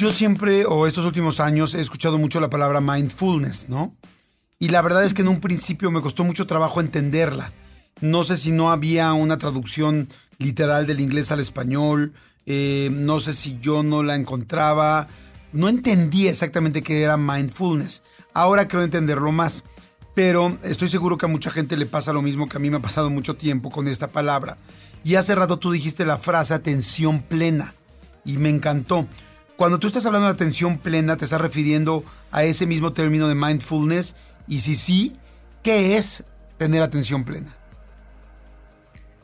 Yo siempre, o estos últimos años, he escuchado mucho la palabra mindfulness, ¿no? Y la verdad es que en un principio me costó mucho trabajo entenderla. No sé si no había una traducción literal del inglés al español, eh, no sé si yo no la encontraba, no entendí exactamente qué era mindfulness. Ahora creo entenderlo más, pero estoy seguro que a mucha gente le pasa lo mismo que a mí me ha pasado mucho tiempo con esta palabra. Y hace rato tú dijiste la frase atención plena y me encantó. Cuando tú estás hablando de atención plena, ¿te estás refiriendo a ese mismo término de mindfulness? Y si sí, ¿qué es tener atención plena?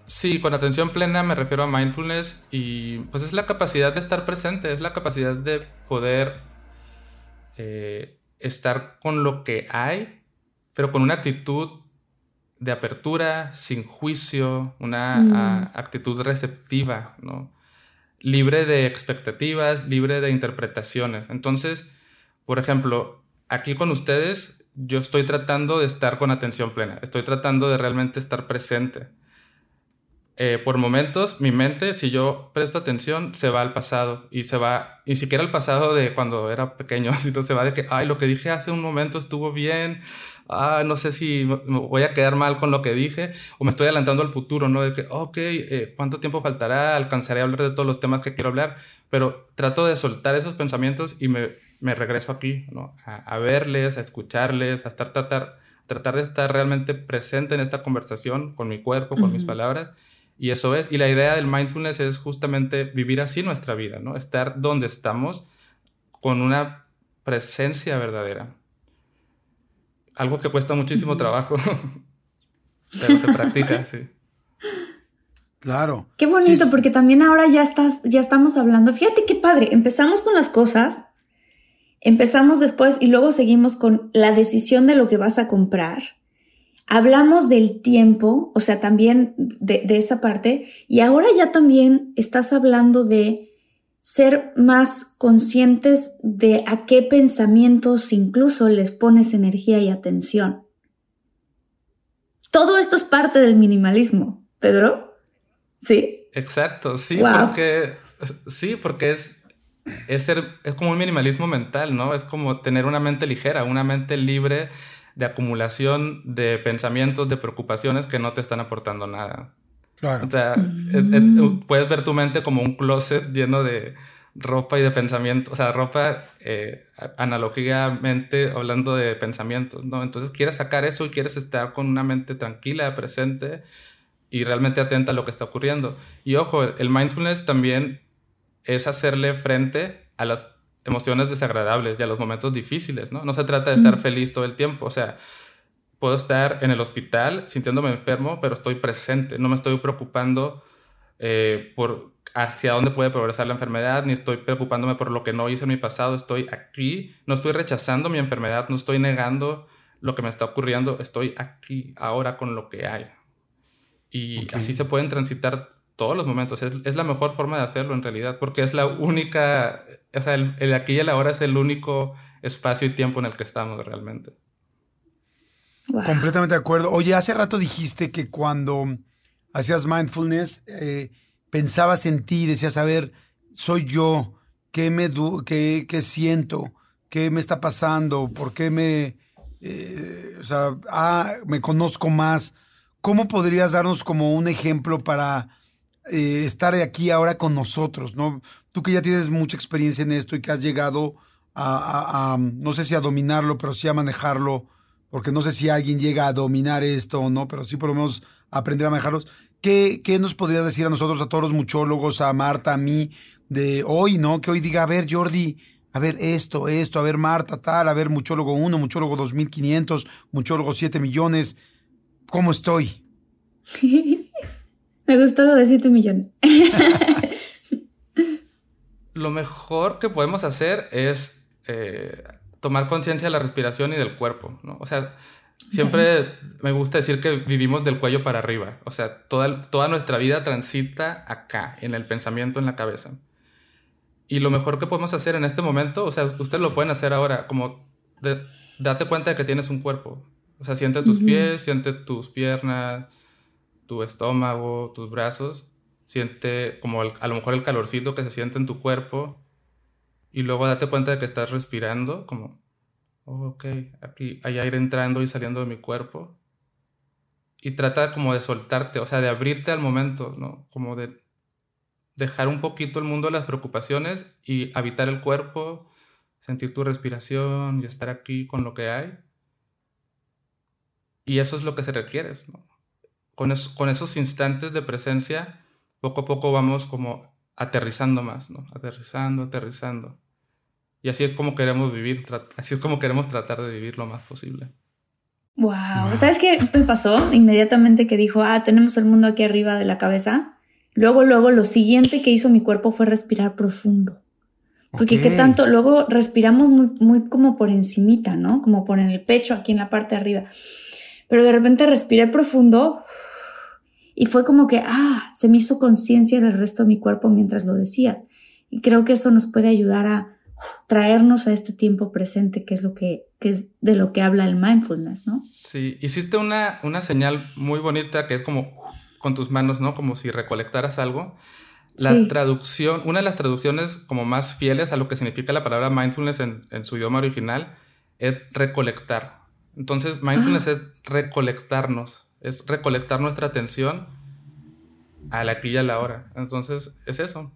Sí, con atención plena me refiero a mindfulness y pues es la capacidad de estar presente, es la capacidad de poder eh, estar con lo que hay, pero con una actitud de apertura, sin juicio, una mm. actitud receptiva, ¿no? Libre de expectativas, libre de interpretaciones. Entonces, por ejemplo, aquí con ustedes yo estoy tratando de estar con atención plena, estoy tratando de realmente estar presente. Eh, por momentos, mi mente, si yo presto atención, se va al pasado y se va, ni siquiera al pasado de cuando era pequeño, sino se va de que, ay, lo que dije hace un momento estuvo bien, ah, no sé si me voy a quedar mal con lo que dije, o me estoy adelantando al futuro, ¿no? De que, ok, eh, ¿cuánto tiempo faltará? Alcanzaré a hablar de todos los temas que quiero hablar, pero trato de soltar esos pensamientos y me, me regreso aquí, ¿no? A, verles, a escucharles, a estar, tratar, tratar de estar realmente presente en esta conversación con mi cuerpo, con mis palabras. Y eso es, y la idea del mindfulness es justamente vivir así nuestra vida, ¿no? Estar donde estamos con una presencia verdadera algo que cuesta muchísimo trabajo, pero se practica, sí. Claro. Qué bonito, porque también ahora ya estás, ya estamos hablando. Fíjate qué padre. Empezamos con las cosas, empezamos después y luego seguimos con la decisión de lo que vas a comprar. Hablamos del tiempo, o sea, también de, de esa parte, y ahora ya también estás hablando de ser más conscientes de a qué pensamientos incluso les pones energía y atención. Todo esto es parte del minimalismo, Pedro. ¿Sí? Exacto, sí, porque sí, porque es es ser es como un minimalismo mental, ¿no? Es como tener una mente ligera, una mente libre de acumulación de pensamientos, de preocupaciones que no te están aportando nada. Claro. O sea, mm. puedes ver tu mente como un closet lleno de ropa y de pensamiento, o sea, ropa eh, analógicamente hablando de pensamientos, ¿no? Entonces quieres sacar eso y quieres estar con una mente tranquila, presente y realmente atenta a lo que está ocurriendo. Y ojo, el mindfulness también es hacerle frente a las emociones desagradables y a los momentos difíciles, ¿no? No se trata de estar mm. feliz todo el tiempo, o sea, puedo estar en el hospital sintiéndome enfermo, pero estoy presente, no me estoy preocupando eh, por hacia dónde puede progresar la enfermedad, ni estoy preocupándome por lo que no hice en mi pasado, estoy aquí, no estoy rechazando mi enfermedad, no estoy negando lo que me está ocurriendo, estoy aquí, ahora con lo que hay. Y así se pueden transitar todos los momentos, es, la mejor forma de hacerlo en realidad, porque es la única, o sea, el, aquí y el ahora es el único espacio y tiempo en el que estamos realmente. Completamente de acuerdo. Oye, hace rato dijiste que cuando hacías mindfulness, eh, pensabas en ti, decías, a ver, soy yo, ¿qué, me qué, qué siento? ¿Qué me está pasando? ¿Por qué me, eh, o sea, ah, me conozco más? ¿cómo podrías darnos como un ejemplo para eh, estar aquí ahora con nosotros? ¿no? Tú que ya tienes mucha experiencia en esto y que has llegado a, no sé si a dominarlo, pero sí a manejarlo, porque no sé si alguien llega a dominar esto o no, pero sí por lo menos aprender a manejarlos. ¿Qué, qué nos podrías decir a nosotros, a todos los muchólogos, a Marta, a mí, de hoy, ¿no? Que hoy diga, a ver, Jordi, a ver esto, esto, a ver Marta, tal, a ver muchólogo 1, muchólogo 2500, muchólogo 7 millones, ¿cómo estoy? Me gustó lo de 7 millones. lo mejor que podemos hacer es eh, tomar conciencia de la respiración y del cuerpo, ¿no? O sea, siempre me gusta decir que vivimos del cuello para arriba, o sea, toda, toda nuestra vida transita acá, en el pensamiento, en la cabeza. Y lo mejor que podemos hacer en este momento, o sea, ustedes lo pueden hacer ahora, como date cuenta de que tienes un cuerpo. O sea, siente tus pies, siente tus piernas, tu estómago, tus brazos. Siente como a lo mejor el calorcito que se siente en tu cuerpo. Y luego date cuenta de que estás respirando, como, oh, ok, aquí hay aire entrando y saliendo de mi cuerpo. Y trata como de soltarte, o sea, de abrirte al momento, ¿no? Como de dejar un poquito el mundo de las preocupaciones y habitar el cuerpo, sentir tu respiración y estar aquí con lo que hay. Y eso es lo que se requiere. Con, con esos instantes de presencia, poco a poco vamos como aterrizando más, ¿no? Aterrizando, aterrizando. Y así es como queremos vivir, así es como queremos tratar de vivir lo más posible. Wow. ¿Sabes qué me pasó inmediatamente que dijo, ah, tenemos el mundo aquí arriba de la cabeza? Luego, luego, lo siguiente que hizo mi cuerpo fue respirar profundo. Porque qué tanto, luego respiramos muy, muy como por encimita, ¿no? Como por en el pecho, aquí en la parte de arriba. Pero de repente respiré profundo y fue como que, ah, se me hizo conciencia del resto de mi cuerpo mientras lo decías. Y creo que eso nos puede ayudar a traernos a este tiempo presente, que es lo que, que es de lo que habla el mindfulness, ¿no? Sí, hiciste una, una señal muy bonita que es como con tus manos, ¿no? Como si recolectaras algo. La traducción, una de las traducciones como más fieles a lo que significa la palabra mindfulness en, su idioma original es recolectar. Entonces, mindfulness ah. es recolectarnos, es recolectar nuestra atención a la aquí y a la hora. Entonces, es eso.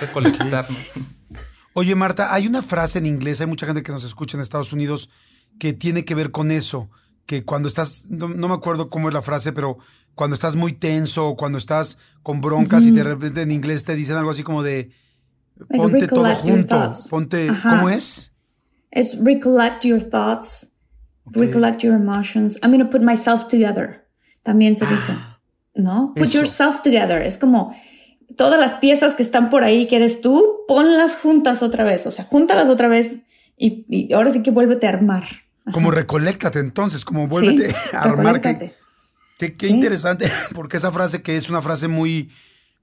Recolectarnos. Oye, Marta, hay una frase en inglés, hay mucha gente que nos escucha en Estados Unidos que tiene que ver con eso que cuando estás, no, me acuerdo cómo es la frase, pero cuando estás muy tenso o cuando estás con broncas y de repente en inglés te dicen algo así como de ponte todo junto, ponte, ¿cómo es? Es recollect your thoughts, recollect your emotions. I'm going to put myself together. También se dice, ah, ¿no? Put yourself together. Es como todas las piezas que están por ahí que eres tú, ponlas juntas otra vez. O sea, júntalas otra vez y, y ahora sí que vuélvete a armar. Como recolectate entonces, como vuélvete a armar. Qué, qué, interesante, porque esa frase que es una frase muy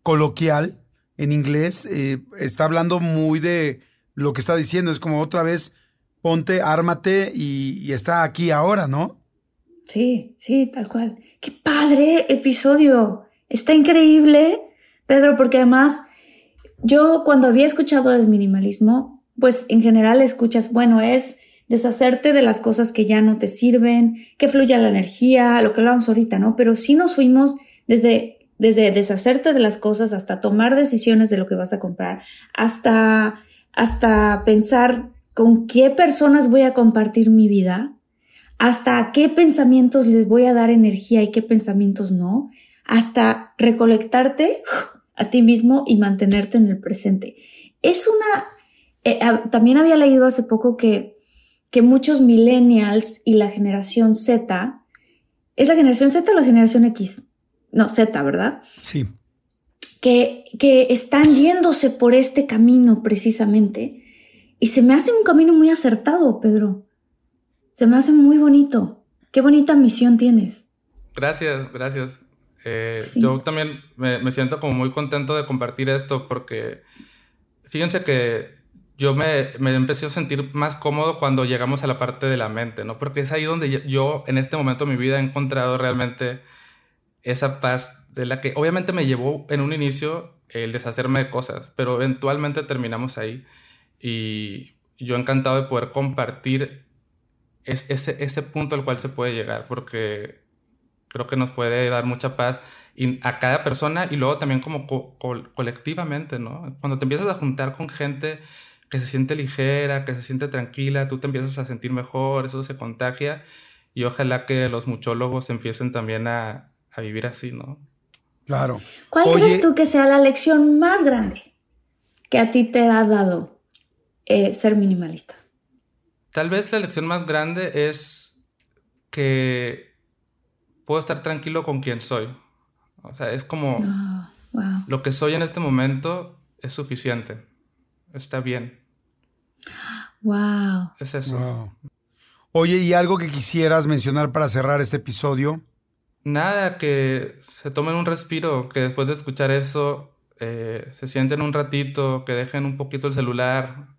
coloquial en inglés, eh, está hablando muy de lo que está diciendo. Es como otra vez, ponte, ármate y, y está aquí ahora, ¿no? Sí, sí, tal cual. Qué padre episodio. Está increíble, Pedro, porque además yo cuando había escuchado el minimalismo, pues en general escuchas, bueno, es deshacerte de las cosas que ya no te sirven, que fluya la energía, lo que hablábamos ahorita, ¿no? Pero sí nos fuimos desde, desde deshacerte de las cosas hasta tomar decisiones de lo que vas a comprar, hasta, hasta pensar con qué personas voy a compartir mi vida, hasta qué pensamientos les voy a dar energía y qué pensamientos no, hasta recolectarte a ti mismo y mantenerte en el presente. Es una... Eh, también había leído hace poco que que muchos millennials y la generación Z, ¿es la generación Z o la generación X? No, Z, ¿verdad? Sí. Que, que están yéndose por este camino precisamente. Y se me hace un camino muy acertado, Pedro. Se me hace muy bonito. Qué bonita misión tienes. Gracias, gracias. Eh, yo también me, me, siento como muy contento de compartir esto porque fíjense que yo me, me, empecé a sentir más cómodo cuando llegamos a la parte de la mente, ¿no? Porque es ahí donde yo en este momento de mi vida he encontrado realmente esa paz de la que obviamente me llevó en un inicio el deshacerme de cosas, pero eventualmente terminamos ahí y yo encantado de poder compartir ese, ese punto al cual se puede llegar, porque creo que nos puede dar mucha paz a cada persona y luego también como colectivamente, ¿no? Cuando te empiezas a juntar con gente que se siente ligera, que se siente tranquila, tú te empiezas a sentir mejor, eso se contagia y ojalá que los muchólogos empiecen también a, a vivir así, ¿no? Claro. ¿Cuál crees tú que sea la lección más grande que a ti te ha dado eh, ser minimalista? Tal vez la lección más grande es que puedo estar tranquilo con quien soy. O sea, es como ah, lo que soy en este momento es suficiente. Está bien. Wow. Es eso. Oye, ¿y algo que quisieras mencionar para cerrar este episodio? Nada, que se tomen un respiro, que después de escuchar eso eh, se sienten un ratito, que dejen un poquito el celular,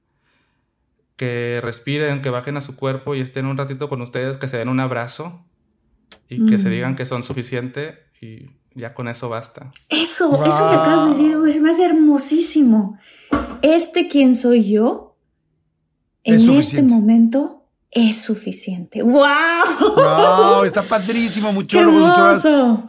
que respiren, que bajen a su cuerpo y estén un ratito con ustedes, que se den un abrazo y que se mm. digan que son suficiente y ya con eso basta. Eso, eso que acabas de decir, se me hace hermosísimo. Este quién soy yo, en este momento, es suficiente. ¡Wow! ¡Wow! Está padrísimo, mucho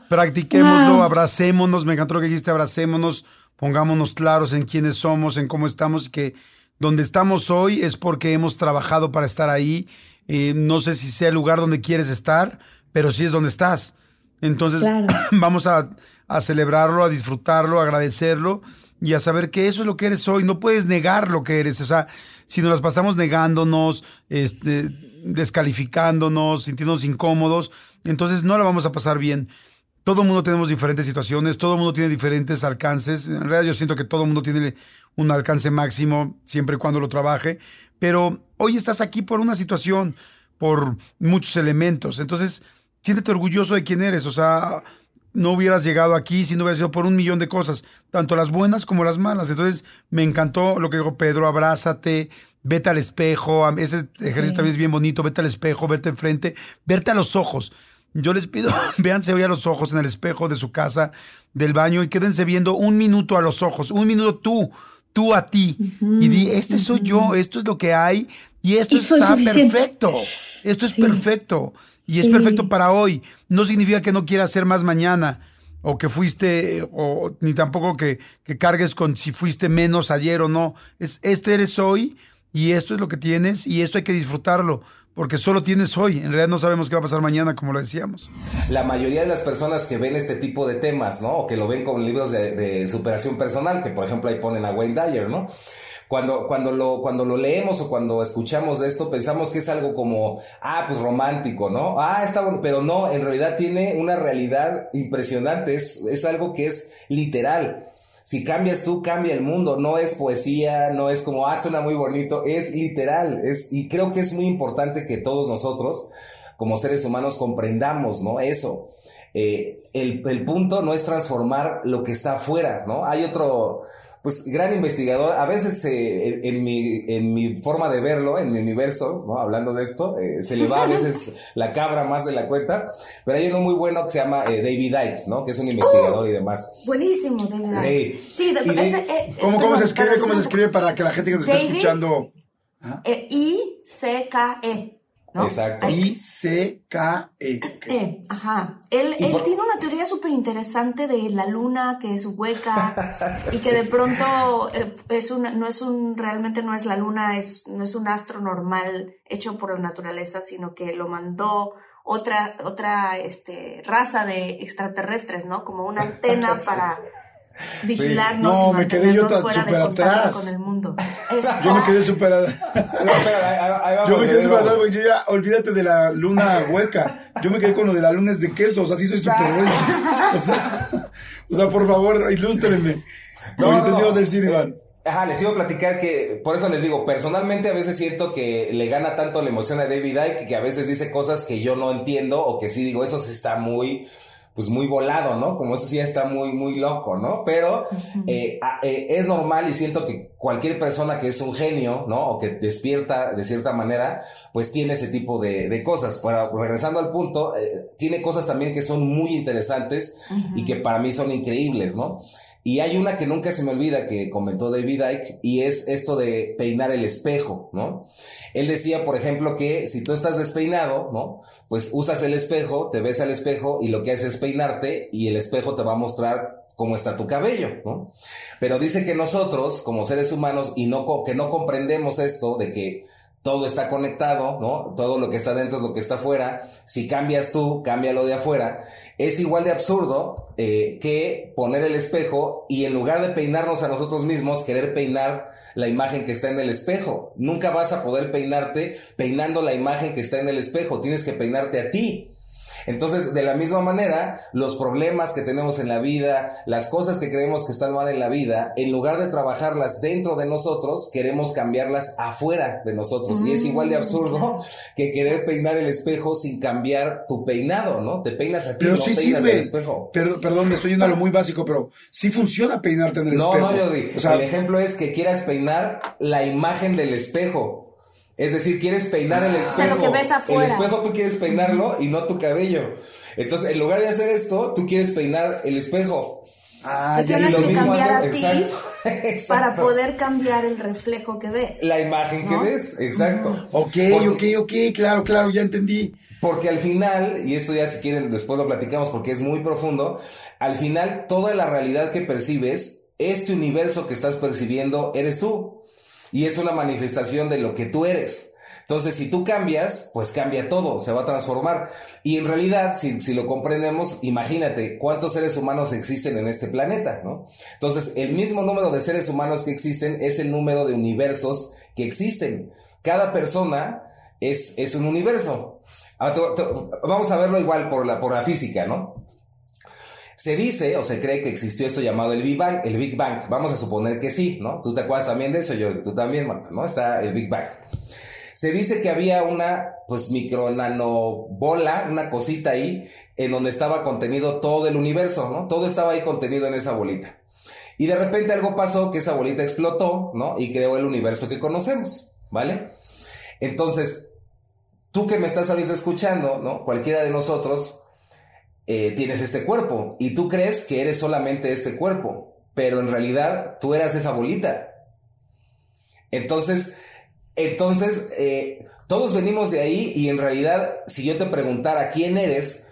Practiquémoslo, abracémonos. Me encantó lo que dijiste, abracémonos, pongámonos claros en quiénes somos, en cómo estamos, que donde estamos hoy es porque hemos trabajado para estar ahí. Eh, no sé si sea el lugar donde quieres estar, pero sí es donde estás. Entonces, vamos a, a, celebrarlo, a disfrutarlo, a agradecerlo y a saber que eso es lo que eres hoy. No puedes negar lo que eres. O sea, si nos las pasamos negándonos, este, descalificándonos, sintiéndonos incómodos, entonces no la vamos a pasar bien. Todo el mundo tenemos diferentes situaciones, todo el mundo tiene diferentes alcances. En realidad yo siento que todo el mundo tiene un alcance máximo siempre y cuando lo trabaje. Pero hoy estás aquí por una situación, por muchos elementos. Entonces, siéntete orgulloso de quién eres. O sea, no hubieras llegado aquí si no hubieras sido por un millón de cosas, tanto las buenas como las malas. Entonces, me encantó lo que dijo Pedro, abrázate, vete al espejo, ese ejercicio también es bien bonito, vete al espejo, vete enfrente, verte a los ojos. Yo les pido, véanse hoy a los ojos en el espejo de su casa, del baño, y quédense viendo un minuto a los ojos, un minuto tú, tú a ti, y di, este soy yo, esto es lo que hay, y esto está perfecto, esto es perfecto y es perfecto para hoy. No significa que no quieras ser más mañana o que fuiste, o ni tampoco que, que, cargues con si fuiste menos ayer o no. Es, este eres hoy y esto es lo que tienes y esto hay que disfrutarlo. Porque solo tienes hoy, en realidad no sabemos qué va a pasar mañana, como lo decíamos. La mayoría de las personas que ven este tipo de temas, ¿no? O que lo ven con libros de, de superación personal, que por ejemplo ahí ponen a Wayne Dyer, ¿no? Cuando, cuando, lo, cuando lo leemos o cuando escuchamos de esto, pensamos que es algo como, ah, pues romántico, ¿no? Ah, está bueno, pero no, en realidad tiene una realidad impresionante, es, es algo que es literal. Si cambias tú, cambia el mundo. No es poesía, no es como, ah, suena muy bonito, es literal. Es, y creo que es muy importante que todos nosotros, como seres humanos, comprendamos, ¿no? Eso. Eh, el, el punto no es transformar lo que está afuera, ¿no? Hay otro, pues gran investigador. A veces eh, en, mi, en mi forma de verlo, en mi universo, ¿no? hablando de esto, eh, se le va a veces la cabra más de la cuenta, pero hay uno muy bueno que se llama eh, David Ike, ¿no? que es un investigador y demás. Buenísimo, David Ike. Sí, ¿Cómo, ¿Cómo se escribe? ¿Cómo se escribe para que la gente que nos está escuchando... I-C-K-E. Exacto. I-C-K-E. E, ajá. Él, él tiene una teoría súper interesante de la luna que es hueca y que de pronto eh, es una, no es un, realmente no es la luna, es, no es un astro normal hecho por la naturaleza, sino que lo mandó otra, otra este, raza de extraterrestres, ¿no? Como una antena para vigilarnos. No, me quedé yo súper atrás. Con el mundo. yo me quedé súper atrás. yo me quedé súper atrás, porque yo ya, olvídate de la luna hueca. Yo me quedé con lo de la luna de quesos, así soy súper bueno. O sea, o sea, por favor, ilústrenme. No, no, no. a decir, Iván. Ajá, les iba a platicar que, por eso les digo, personalmente a veces siento que le gana tanto la emoción a David Icke que a veces dice cosas que yo no entiendo o que sí digo, eso sí está muy, pues muy volado, ¿no? Como eso sí está muy, muy loco, ¿no? Pero eh, eh, es normal y siento que cualquier persona que es un genio, ¿no? O que despierta de cierta manera, pues tiene ese tipo de, cosas. Pero regresando al punto, eh, tiene cosas también que son muy interesantes y que para mí son increíbles, ¿no? Y hay una que nunca se me olvida que comentó David Icke y es esto de peinar el espejo, ¿no? Él decía, por ejemplo, que si tú estás despeinado, ¿no? Pues usas el espejo, te ves al espejo y lo que haces es peinarte y el espejo te va a mostrar cómo está tu cabello, ¿no? Pero dice que nosotros, como seres humanos, y no, que no comprendemos esto de que todo está conectado, ¿no? Todo lo que está dentro es lo que está afuera. Si cambias tú, cambia lo de afuera. Es igual de absurdo eh, que poner el espejo y en lugar de peinarnos a nosotros mismos, querer peinar la imagen que está en el espejo. Nunca vas a poder peinarte peinando la imagen que está en el espejo. Tienes que peinarte a ti. Entonces, de la misma manera, los problemas que tenemos en la vida, las cosas que creemos que están mal en la vida, en lugar de trabajarlas dentro de nosotros, queremos cambiarlas afuera de nosotros. y es igual de mm, absurdo que querer peinar el espejo sin cambiar tu peinado, ¿no? Te peinas a ti, pero no sí peinas sirve. el espejo. Pero, perdón, me estoy yendo a lo muy básico, pero sí funciona peinarte en el No, espejo. no, Jordi. O sea, el ejemplo es que quieras peinar la imagen del espejo. Es decir, quieres peinar el espejo. sea, lo que ves afuera. El espejo tú quieres peinarlo y no tu cabello. Entonces, en lugar de hacer esto, tú quieres peinar el espejo. ah, ya tienes lo mismo cambiar a hacer- ti exacto, para poder cambiar el reflejo que ves. La imagen ¿No? que ves, exacto. Ok, Porque- ok, ok, claro, claro, ya entendí. Porque al final, y esto ya si quieren después lo platicamos porque es muy profundo, al final toda la realidad que percibes, este universo que estás percibiendo, eres tú. Y es una manifestación de lo que tú eres. Entonces, si tú cambias, pues cambia todo, se va a transformar. Y en realidad, si, si lo comprendemos, imagínate cuántos seres humanos existen en este planeta, ¿no? Entonces, el mismo número de seres humanos que existen es el número de universos que existen. Cada persona es, es un universo. Ah, Vamos a verlo igual por la, por la física, ¿no? Se dice o se cree que existió esto llamado el Big Bang, el Big Bang. Vamos a suponer que sí, ¿no? Tú te acuerdas también de eso, yo, tú también, Marta, ¿no? Está el Big Bang. Se dice que había una, pues, micro bola, una cosita ahí, en donde estaba contenido todo el universo, ¿no? Todo estaba ahí contenido en esa bolita. Y de repente algo pasó que esa bolita explotó, ¿no? Y creó el universo que conocemos, ¿vale? Entonces, tú que me estás ahorita escuchando, ¿no? Cualquiera de nosotros eh, tienes este cuerpo y tú crees que eres solamente este cuerpo, pero en realidad tú eras esa bolita. Entonces, entonces, eh, todos venimos de ahí y en realidad, si yo te preguntara quién eres,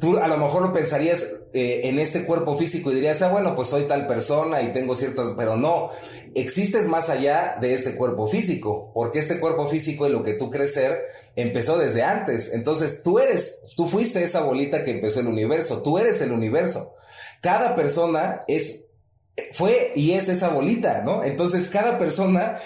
tú a lo mejor lo pensarías eh, en este cuerpo físico y dirías, ah, bueno, pues soy tal persona y tengo ciertas, pero no, existes más allá de este cuerpo físico, porque este cuerpo físico y lo que tú crees ser empezó desde antes. Entonces, tú eres, tú fuiste esa bolita que empezó el universo, tú eres el universo. Cada persona es fue y es esa bolita, ¿no? Entonces cada persona,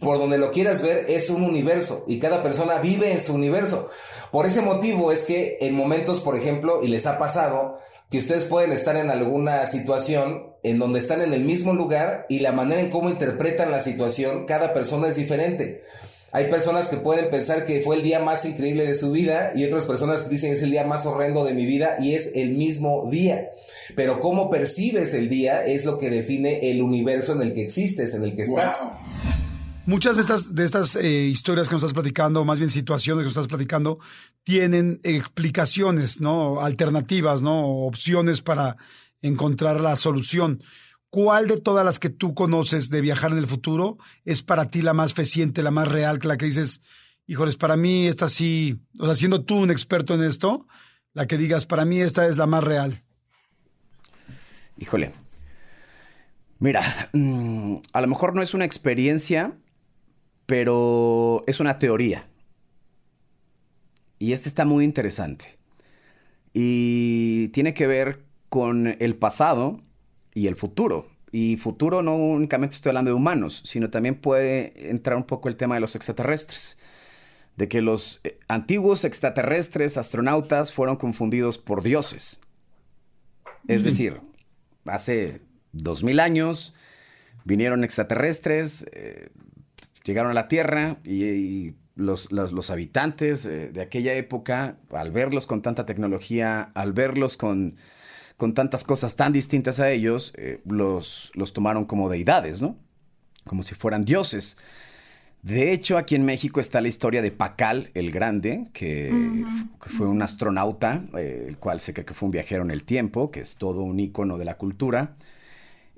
por donde lo quieras ver, es un universo y cada persona vive en su universo. Por ese motivo es que en momentos, por ejemplo, y les ha pasado, que ustedes pueden estar en alguna situación en donde están en el mismo lugar y la manera en cómo interpretan la situación, cada persona es diferente. Hay personas que pueden pensar que fue el día más increíble de su vida y otras personas que dicen es el día más horrendo de mi vida y es el mismo día. Pero cómo percibes el día es lo que define el universo en el que existes, en el que estás. Muchas de estas, de estas eh, historias que nos estás platicando, o más bien situaciones que nos estás platicando, tienen explicaciones, ¿no? Alternativas, ¿no? Opciones para encontrar la solución. ¿Cuál de todas las que tú conoces de viajar en el futuro es para ti la más fehaciente, la más real, que la que dices, híjoles, para mí esta sí, o sea, siendo tú un experto en esto, la que digas, para mí esta es la más real? Híjole. Mira, mm, a lo mejor no es una experiencia, pero es una teoría. Y este está muy interesante. Y tiene que ver con el pasado y el futuro. Y futuro no únicamente estoy hablando de humanos, sino también puede entrar un poco el tema de los extraterrestres. De que los eh, antiguos extraterrestres astronautas fueron confundidos por dioses. Es decir, hace dos mil años vinieron extraterrestres, eh, llegaron a la Tierra y, y los, los, los, habitantes eh, de aquella época, al verlos con tanta tecnología, al verlos con, con tantas cosas tan distintas a ellos, eh, los, los tomaron como deidades, ¿no? Como si fueran dioses. De hecho, aquí en México está la historia de Pacal el Grande, que, fue un astronauta, eh, el cual se cree que fue un viajero en el tiempo, que es todo un ícono de la cultura.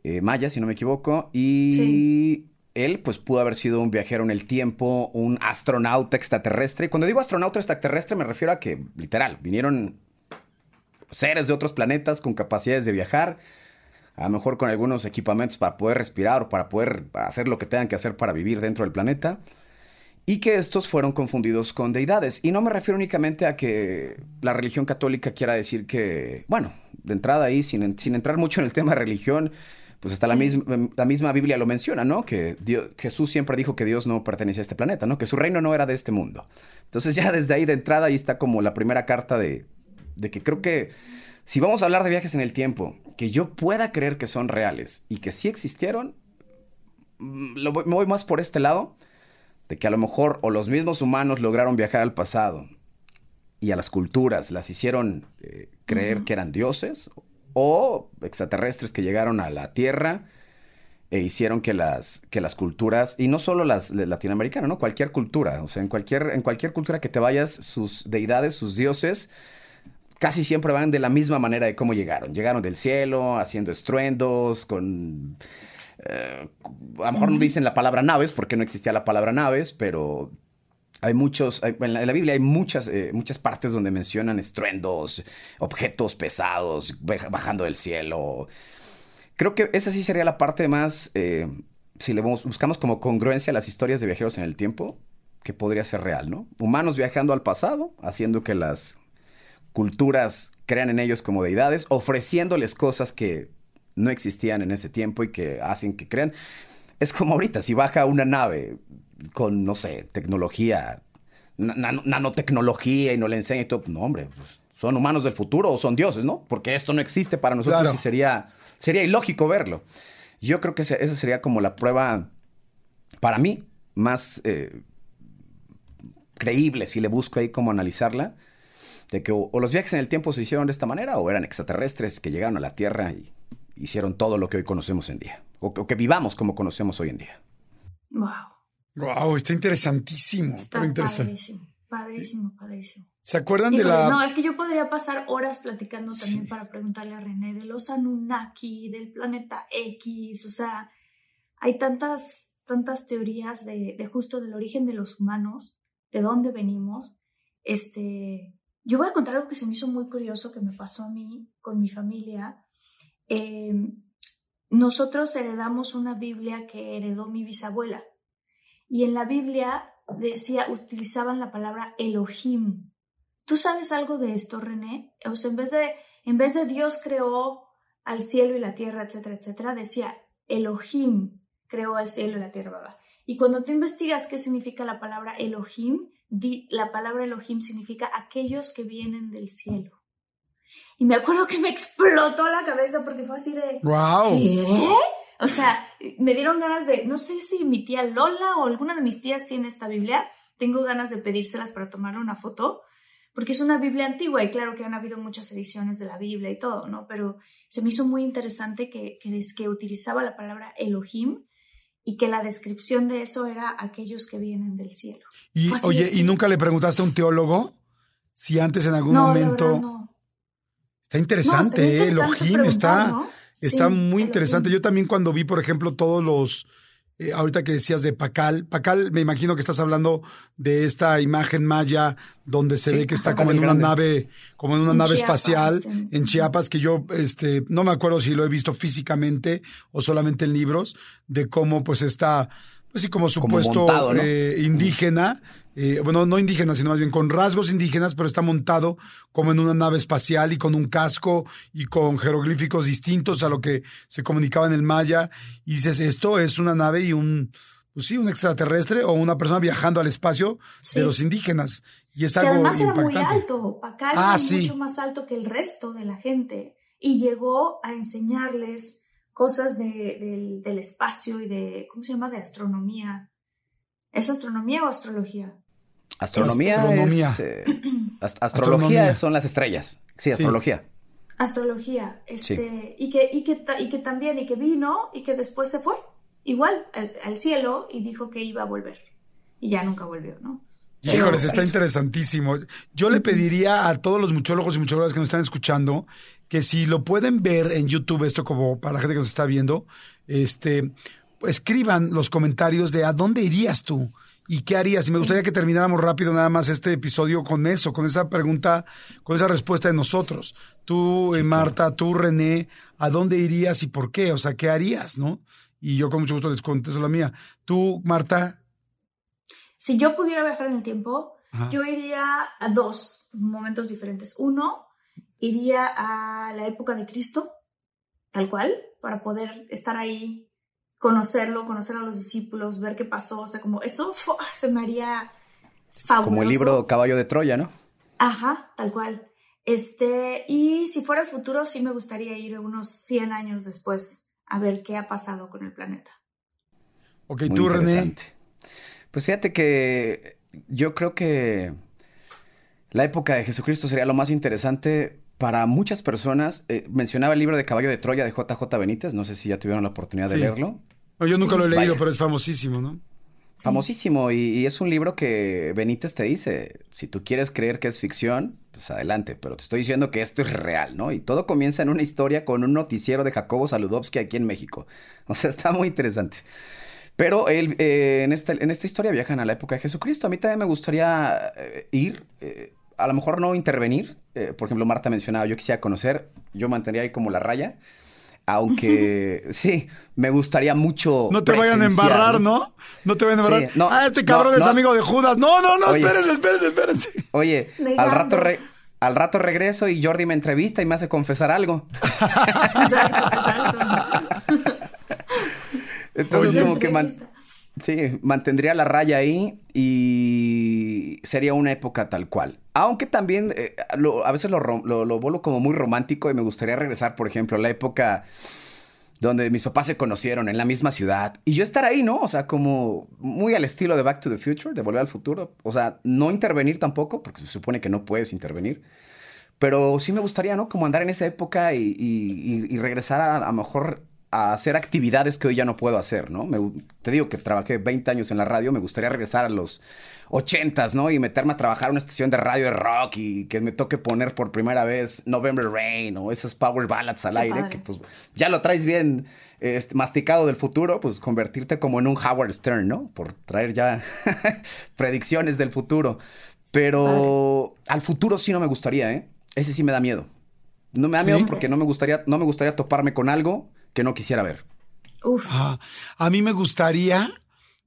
eh, maya, si no me equivoco, y él pues pudo haber sido un viajero en el tiempo, un astronauta extraterrestre. Y cuando digo astronauta extraterrestre me refiero a que, literal, vinieron seres de otros planetas con capacidades de viajar, a lo mejor con algunos equipamientos para poder respirar o para poder hacer lo que tengan que hacer para vivir dentro del planeta. Y que estos fueron confundidos con deidades. Y no me refiero únicamente a que la religión católica quiera decir que, bueno, de entrada ahí, sin, sin entrar mucho en el tema de religión, pues hasta la, misma, la misma Biblia lo menciona, ¿no? Que Jesús siempre dijo que Dios no pertenecía a este planeta, ¿no? Que su reino no era de este mundo. Entonces ya desde ahí de entrada ahí está como la primera carta de, de que creo que si vamos a hablar de viajes en el tiempo, que yo pueda creer que son reales y que sí existieron, mm, me voy más por este lado, de que a lo mejor o los mismos humanos lograron viajar al pasado y a las culturas las hicieron eh, creer que eran dioses, o extraterrestres que llegaron a la Tierra e hicieron que las, que las culturas, y no solo las latinoamericanas, ¿no? Cualquier cultura, o sea, en cualquier, en cualquier cultura que te vayas, sus deidades, sus dioses, casi siempre van de la misma manera de cómo llegaron. Llegaron del cielo, haciendo estruendos, con... Eh, a lo mejor no dicen la palabra naves, porque no existía la palabra naves, pero hay muchos, en, la, Biblia hay muchas, eh, muchas partes donde mencionan estruendos, objetos pesados bajando del cielo. Creo que esa sí sería la parte más, eh, si le buscamos como congruencia a las historias de viajeros en el tiempo, que podría ser real, ¿no? Humanos viajando al pasado, haciendo que las culturas crean en ellos como deidades, ofreciéndoles cosas que no existían en ese tiempo y que hacen que crean. Es como ahorita, si baja una nave con, no sé, tecnología, nanotecnología y no le enseña y todo, no, hombre, pues, son humanos del futuro o son dioses, ¿no? Porque esto no existe para nosotros y sería, sería ilógico verlo. Yo creo que esa sería como la prueba, para mí, más eh, creíble, si le busco ahí cómo analizarla, de que o, los viajes en el tiempo se hicieron de esta manera o eran extraterrestres que llegaron a la Tierra y hicieron todo lo que hoy conocemos en día, o, que vivamos como conocemos hoy en día. Wow. Wow, está interesantísimo. Está padrísimo, padrísimo, padrísimo. ¿Se acuerdan de la...? No, es que yo podría pasar horas platicando también para preguntarle a René de los Anunnaki, del planeta X, o sea, hay tantas, tantas teorías de, de justo del origen de los humanos, de dónde venimos. Este, yo voy a contar algo que se me hizo muy curioso que me pasó a mí con mi familia. Em, nosotros heredamos una Biblia que heredó mi bisabuela y en la Biblia decía, utilizaban la palabra Elohim. ¿Tú sabes algo de esto, René? O sea, en vez de, en vez de Dios creó al cielo y la tierra, etcétera, etcétera, decía Elohim creó al cielo y la tierra. Y cuando tú investigas qué significa la palabra Elohim, la palabra Elohim significa aquellos que vienen del cielo. Y me acuerdo que me explotó la cabeza porque fue así de... ¡Wow! ¿Qué? O sea, me dieron ganas de, no sé si mi tía Lola o alguna de mis tías tiene esta Biblia, tengo ganas de pedírselas para tomarle una foto, porque es una Biblia antigua y claro que han habido muchas ediciones de la Biblia y todo, ¿no? Pero se me hizo muy interesante que, que, que utilizaba la palabra Elohim y que la descripción de eso era aquellos que vienen del cielo. Y oye, ¿y nunca le preguntaste a un teólogo si antes en algún momento... no. Está interesante, ¿eh? Elohim está, está muy interesante. Yo también cuando vi, por ejemplo, todos los eh, ahorita que decías de Pacal, Pacal, me imagino que estás hablando de esta imagen maya donde se ve que está como en una nave, como en una nave espacial en, Chiapas, que yo este, no me acuerdo si lo he visto físicamente o solamente en libros, de cómo pues está, pues sí, como supuesto eh, indígena, eh, bueno, no indígena, sino más bien con rasgos indígenas, pero está montado como en una nave espacial y con un casco y con jeroglíficos distintos a lo que se comunicaba en el maya. Y dices, esto es una nave y un, pues sí, un extraterrestre o una persona viajando al espacio de los indígenas. Y es algo además era muy alto. Ah, era mucho más alto que el resto de la gente. Y llegó a enseñarles cosas de, del espacio y de, ¿cómo se llama?, de astronomía. ¿Es astronomía o astrología? Astronomía, Es, eh, astrología son las estrellas. Sí, astrología. Astrología. Este, y, que, y, que, y que también, y que vino y que después se fue. Igual, al, cielo y dijo que iba a volver. Y ya nunca volvió, ¿no? Híjoles, está interesantísimo. Yo le pediría a todos los muchólogos y muchólogas que nos están escuchando que si lo pueden ver en YouTube, esto como para la gente que nos está viendo, este, escriban los comentarios de a dónde irías tú y qué harías. Y me gustaría que termináramos rápido nada más este episodio con eso, con esa pregunta, con esa respuesta de nosotros. Tú, eh, Marta, tú, René, ¿a dónde irías y por qué? O sea, ¿qué harías, no? Y yo con mucho gusto les contesto la mía. Tú, Marta. Si yo pudiera viajar en el tiempo, yo iría a dos momentos diferentes. Uno, iría a la época de Cristo, tal cual, para poder estar ahí, conocerlo, conocer a los discípulos, ver qué pasó, o sea, como eso se me haría fabuloso. Como el libro Caballo de Troya, ¿no? Ajá, tal cual. Este, y si fuera el futuro, sí me gustaría ir unos 100 años después a ver qué ha pasado con el planeta. Ok, tú, René. Pues fíjate que yo creo que la época de Jesucristo sería lo más interesante para muchas personas, eh, mencionaba el libro de Caballo de Troya de JJ Benítez, no sé si ya tuvieron la oportunidad de leerlo. yo nunca lo he leído, pero es famosísimo, ¿no? Famosísimo, y, es un libro que Benítez te dice, si tú quieres creer que es ficción, pues adelante, pero te estoy diciendo que esto es real, ¿no? Y todo comienza en una historia con un noticiero de Jacobo Saludowski aquí en México. O sea, está muy interesante. Pero él, eh, en, esta, en esta historia viajan a la época de Jesucristo. A mí también me gustaría eh, ir a lo mejor no intervenir. Eh, por ejemplo, Marta mencionaba, yo quisiera conocer, yo mantendría ahí como la raya. Aunque sí, me gustaría mucho. No te vayan a embarrar, ¿no? No te vayan a embarrar. ah, este cabrón es amigo de Judas. No, no, no, espérense, espérense, espérense. Oye, al rato, al rato regreso y Jordi me entrevista y me hace confesar algo. Entonces, como que Sí, mantendría la raya ahí y sería una época tal cual. Aunque también eh, a veces lo, lo, como muy romántico y me gustaría regresar, por ejemplo, a la época donde mis papás se conocieron en la misma ciudad y yo estar ahí, ¿no? O sea, como muy al estilo de Back to the Future, de Volver al Futuro. O sea, no intervenir tampoco, porque se supone que no puedes intervenir. Pero sí me gustaría, ¿no? Como andar en esa época y, regresar a, a lo mejor a hacer actividades que hoy ya no puedo hacer, ¿no? te digo que trabajé 20 años en la radio, me gustaría regresar a los 80s, ¿no? Y meterme a trabajar en una estación de radio de rock y que me toque poner por primera vez November Rain o esas power ballads al aire, que pues ya lo traes bien este, masticado del futuro, pues convertirte como en un Howard Stern, ¿no? Por traer ya predicciones del futuro. Pero al futuro sí no me gustaría, ¿eh? Ese sí me da miedo. No me da miedo porque no me gustaría, no me gustaría toparme con algo que no quisiera ver? Ah, a mí me gustaría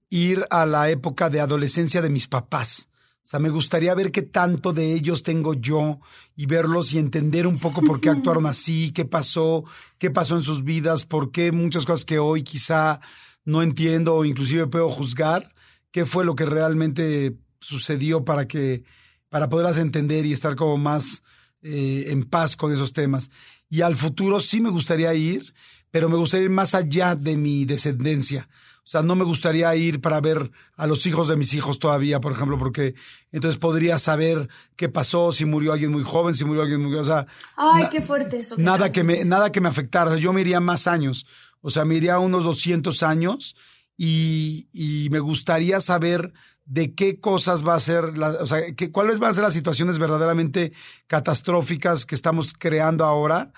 ir a la época de adolescencia de mis papás. O sea, me gustaría ver qué tanto de ellos tengo yo y verlos y entender un poco por qué actuaron así, qué pasó, qué pasó en sus vidas, por qué muchas cosas que hoy quizá no entiendo o inclusive puedo juzgar, qué fue lo que realmente sucedió para que para poderlas entender y estar como más eh, en paz con esos temas. Y al futuro sí me gustaría ir pero me gustaría ir más allá de mi descendencia. O sea, no me gustaría ir para ver a los hijos de mis hijos todavía, por ejemplo, porque entonces podría saber qué pasó, si murió alguien muy joven, si murió alguien muy... O sea, Ay, qué fuerte eso. Nada que, me, nada que me afectara. O sea, yo me iría más años. O sea, me iría unos 200 años y, y me gustaría saber de qué cosas va a ser, la, o sea, que, cuáles van a ser las situaciones verdaderamente catastróficas que estamos creando ahora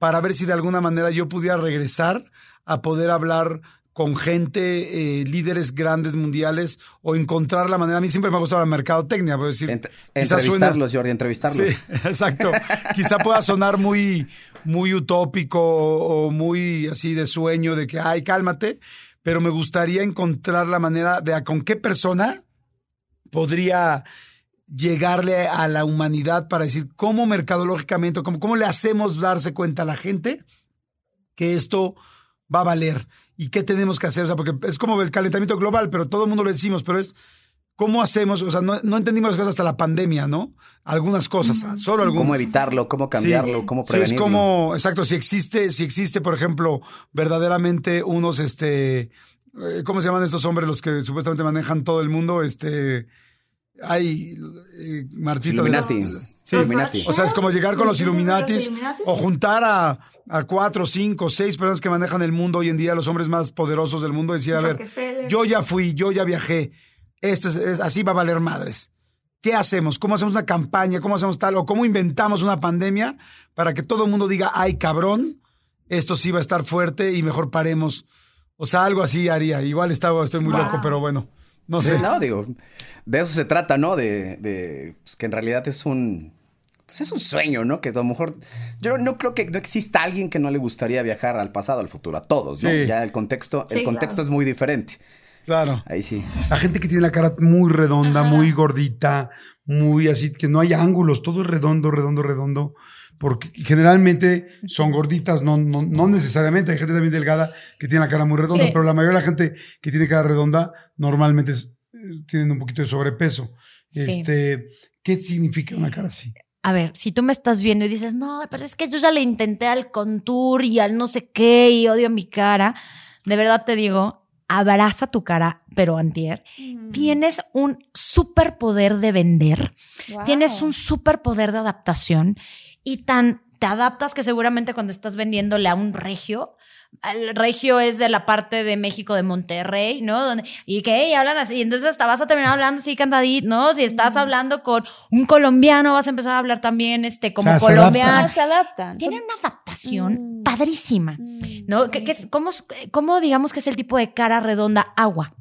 para ver si de alguna manera yo pudiera regresar a poder hablar con gente, eh, líderes grandes mundiales, o encontrar la manera. A mí siempre me ha gustado la mercadotecnia, puedo decir. entrevistarlos, Jordi, entrevistarlos. Sí, exacto. quizá pueda sonar muy, muy utópico o muy así de sueño, de que, ay, cálmate, pero me gustaría encontrar la manera de a con qué persona podría llegarle a la humanidad para decir cómo mercadológicamente, cómo, cómo le hacemos darse cuenta a la gente que esto va a valer y qué tenemos que hacer. O sea, porque es como el calentamiento global, pero todo el mundo lo decimos, pero es cómo hacemos, o sea, no, entendimos las cosas hasta la pandemia, ¿no? Algunas cosas, solo algunas. Cómo evitarlo, cómo cambiarlo, cómo prevenirlo. Sí, es como, exacto, si existe, si existe, por ejemplo, verdaderamente unos, este, eh, ¿cómo se llaman estos hombres los que supuestamente manejan todo el mundo? Este, hay eh, Martito Illuminati. Sí, O sea, es como llegar con los Illuminatis, o juntar a, a, cuatro, cinco, seis personas que manejan el mundo hoy en día, los hombres más poderosos del mundo, y decir, a ver, yo ya fui, yo ya viajé, esto es, así va a valer madres. ¿qué hacemos? ¿Cómo hacemos una campaña? ¿Cómo hacemos tal? ¿O cómo inventamos una pandemia para que todo el mundo diga, ay cabrón, esto sí va a estar fuerte y mejor paremos? O sea, algo así haría. Igual estaba, estoy muy loco, pero bueno, no sé. No, digo, de eso se trata, ¿no? De, de pues, que en realidad es un pues es un sueño, ¿no? Que a lo mejor yo no creo que no exista alguien que no le gustaría viajar al pasado, al futuro, a todos, ¿no? Sí. Ya el contexto, el contexto claro. es muy diferente. Claro. Ahí sí. La gente que tiene la cara muy redonda, muy gordita, muy así, que no hay ángulos, todo es redondo, redondo, redondo. Porque generalmente son gorditas, no, no, no necesariamente. Hay gente también delgada que tiene la cara muy redonda, Sí. pero la mayoría de la gente que tiene cara redonda normalmente es- eh, tienen un poquito de sobrepeso. Sí. Este, ¿Qué significa una cara así? A ver, si tú me estás viendo y dices, no, pero es que yo ya le intenté al contour y al no sé qué y odio mi cara, de verdad te digo, abraza tu cara, pero antier. Tienes un superpoder de vender, tienes un superpoder de adaptación y tan te adaptas que seguramente cuando estás vendiéndole a un regio, el regio es de la parte de México de Monterrey, ¿no? Donde, y que hey, hablan así, entonces hasta vas a terminar hablando así cantadito, ¿no? Si estás hablando con un colombiano, vas a empezar a hablar también este como O sea, se colombiano. adaptan. No se adaptan. Tienen Son- una adaptación Mm. padrísima, Mm, ¿no? Que, que es, ¿cómo, cómo digamos que es el tipo de cara redonda? Agua.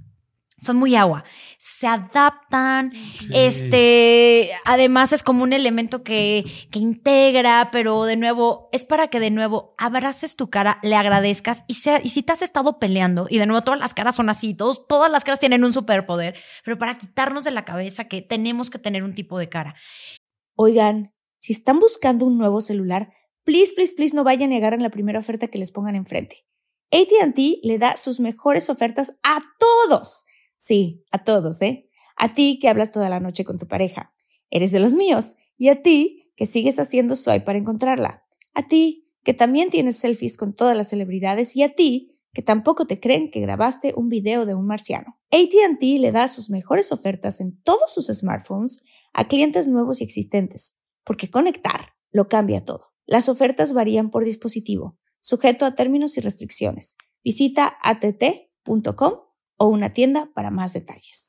Son muy agua. Se adaptan. Este, además es como un elemento que, que integra, pero de nuevo, es para que de nuevo abraces tu cara, le agradezcas y sea, y si te has estado peleando, y de nuevo todas las caras son así, todos, todas las caras tienen un superpoder, pero para quitarnos de la cabeza que tenemos que tener un tipo de cara. Oigan, si están buscando un nuevo celular, please, please, please no vayan y agarren la primera oferta que les pongan enfrente. ATT le da sus mejores ofertas a todos. Sí, a todos, ¿eh? A ti que hablas toda la noche con tu pareja. Eres de los míos. Y a ti que sigues haciendo swipe para encontrarla. A ti que también tienes selfies con todas las celebridades. Y a ti que tampoco te creen que grabaste un video de un marciano. ATT le da sus mejores ofertas en todos sus smartphones a clientes nuevos y existentes, porque conectar lo cambia todo. Las ofertas varían por dispositivo, sujeto a términos y restricciones. Visita att.com o una tienda para más detalles.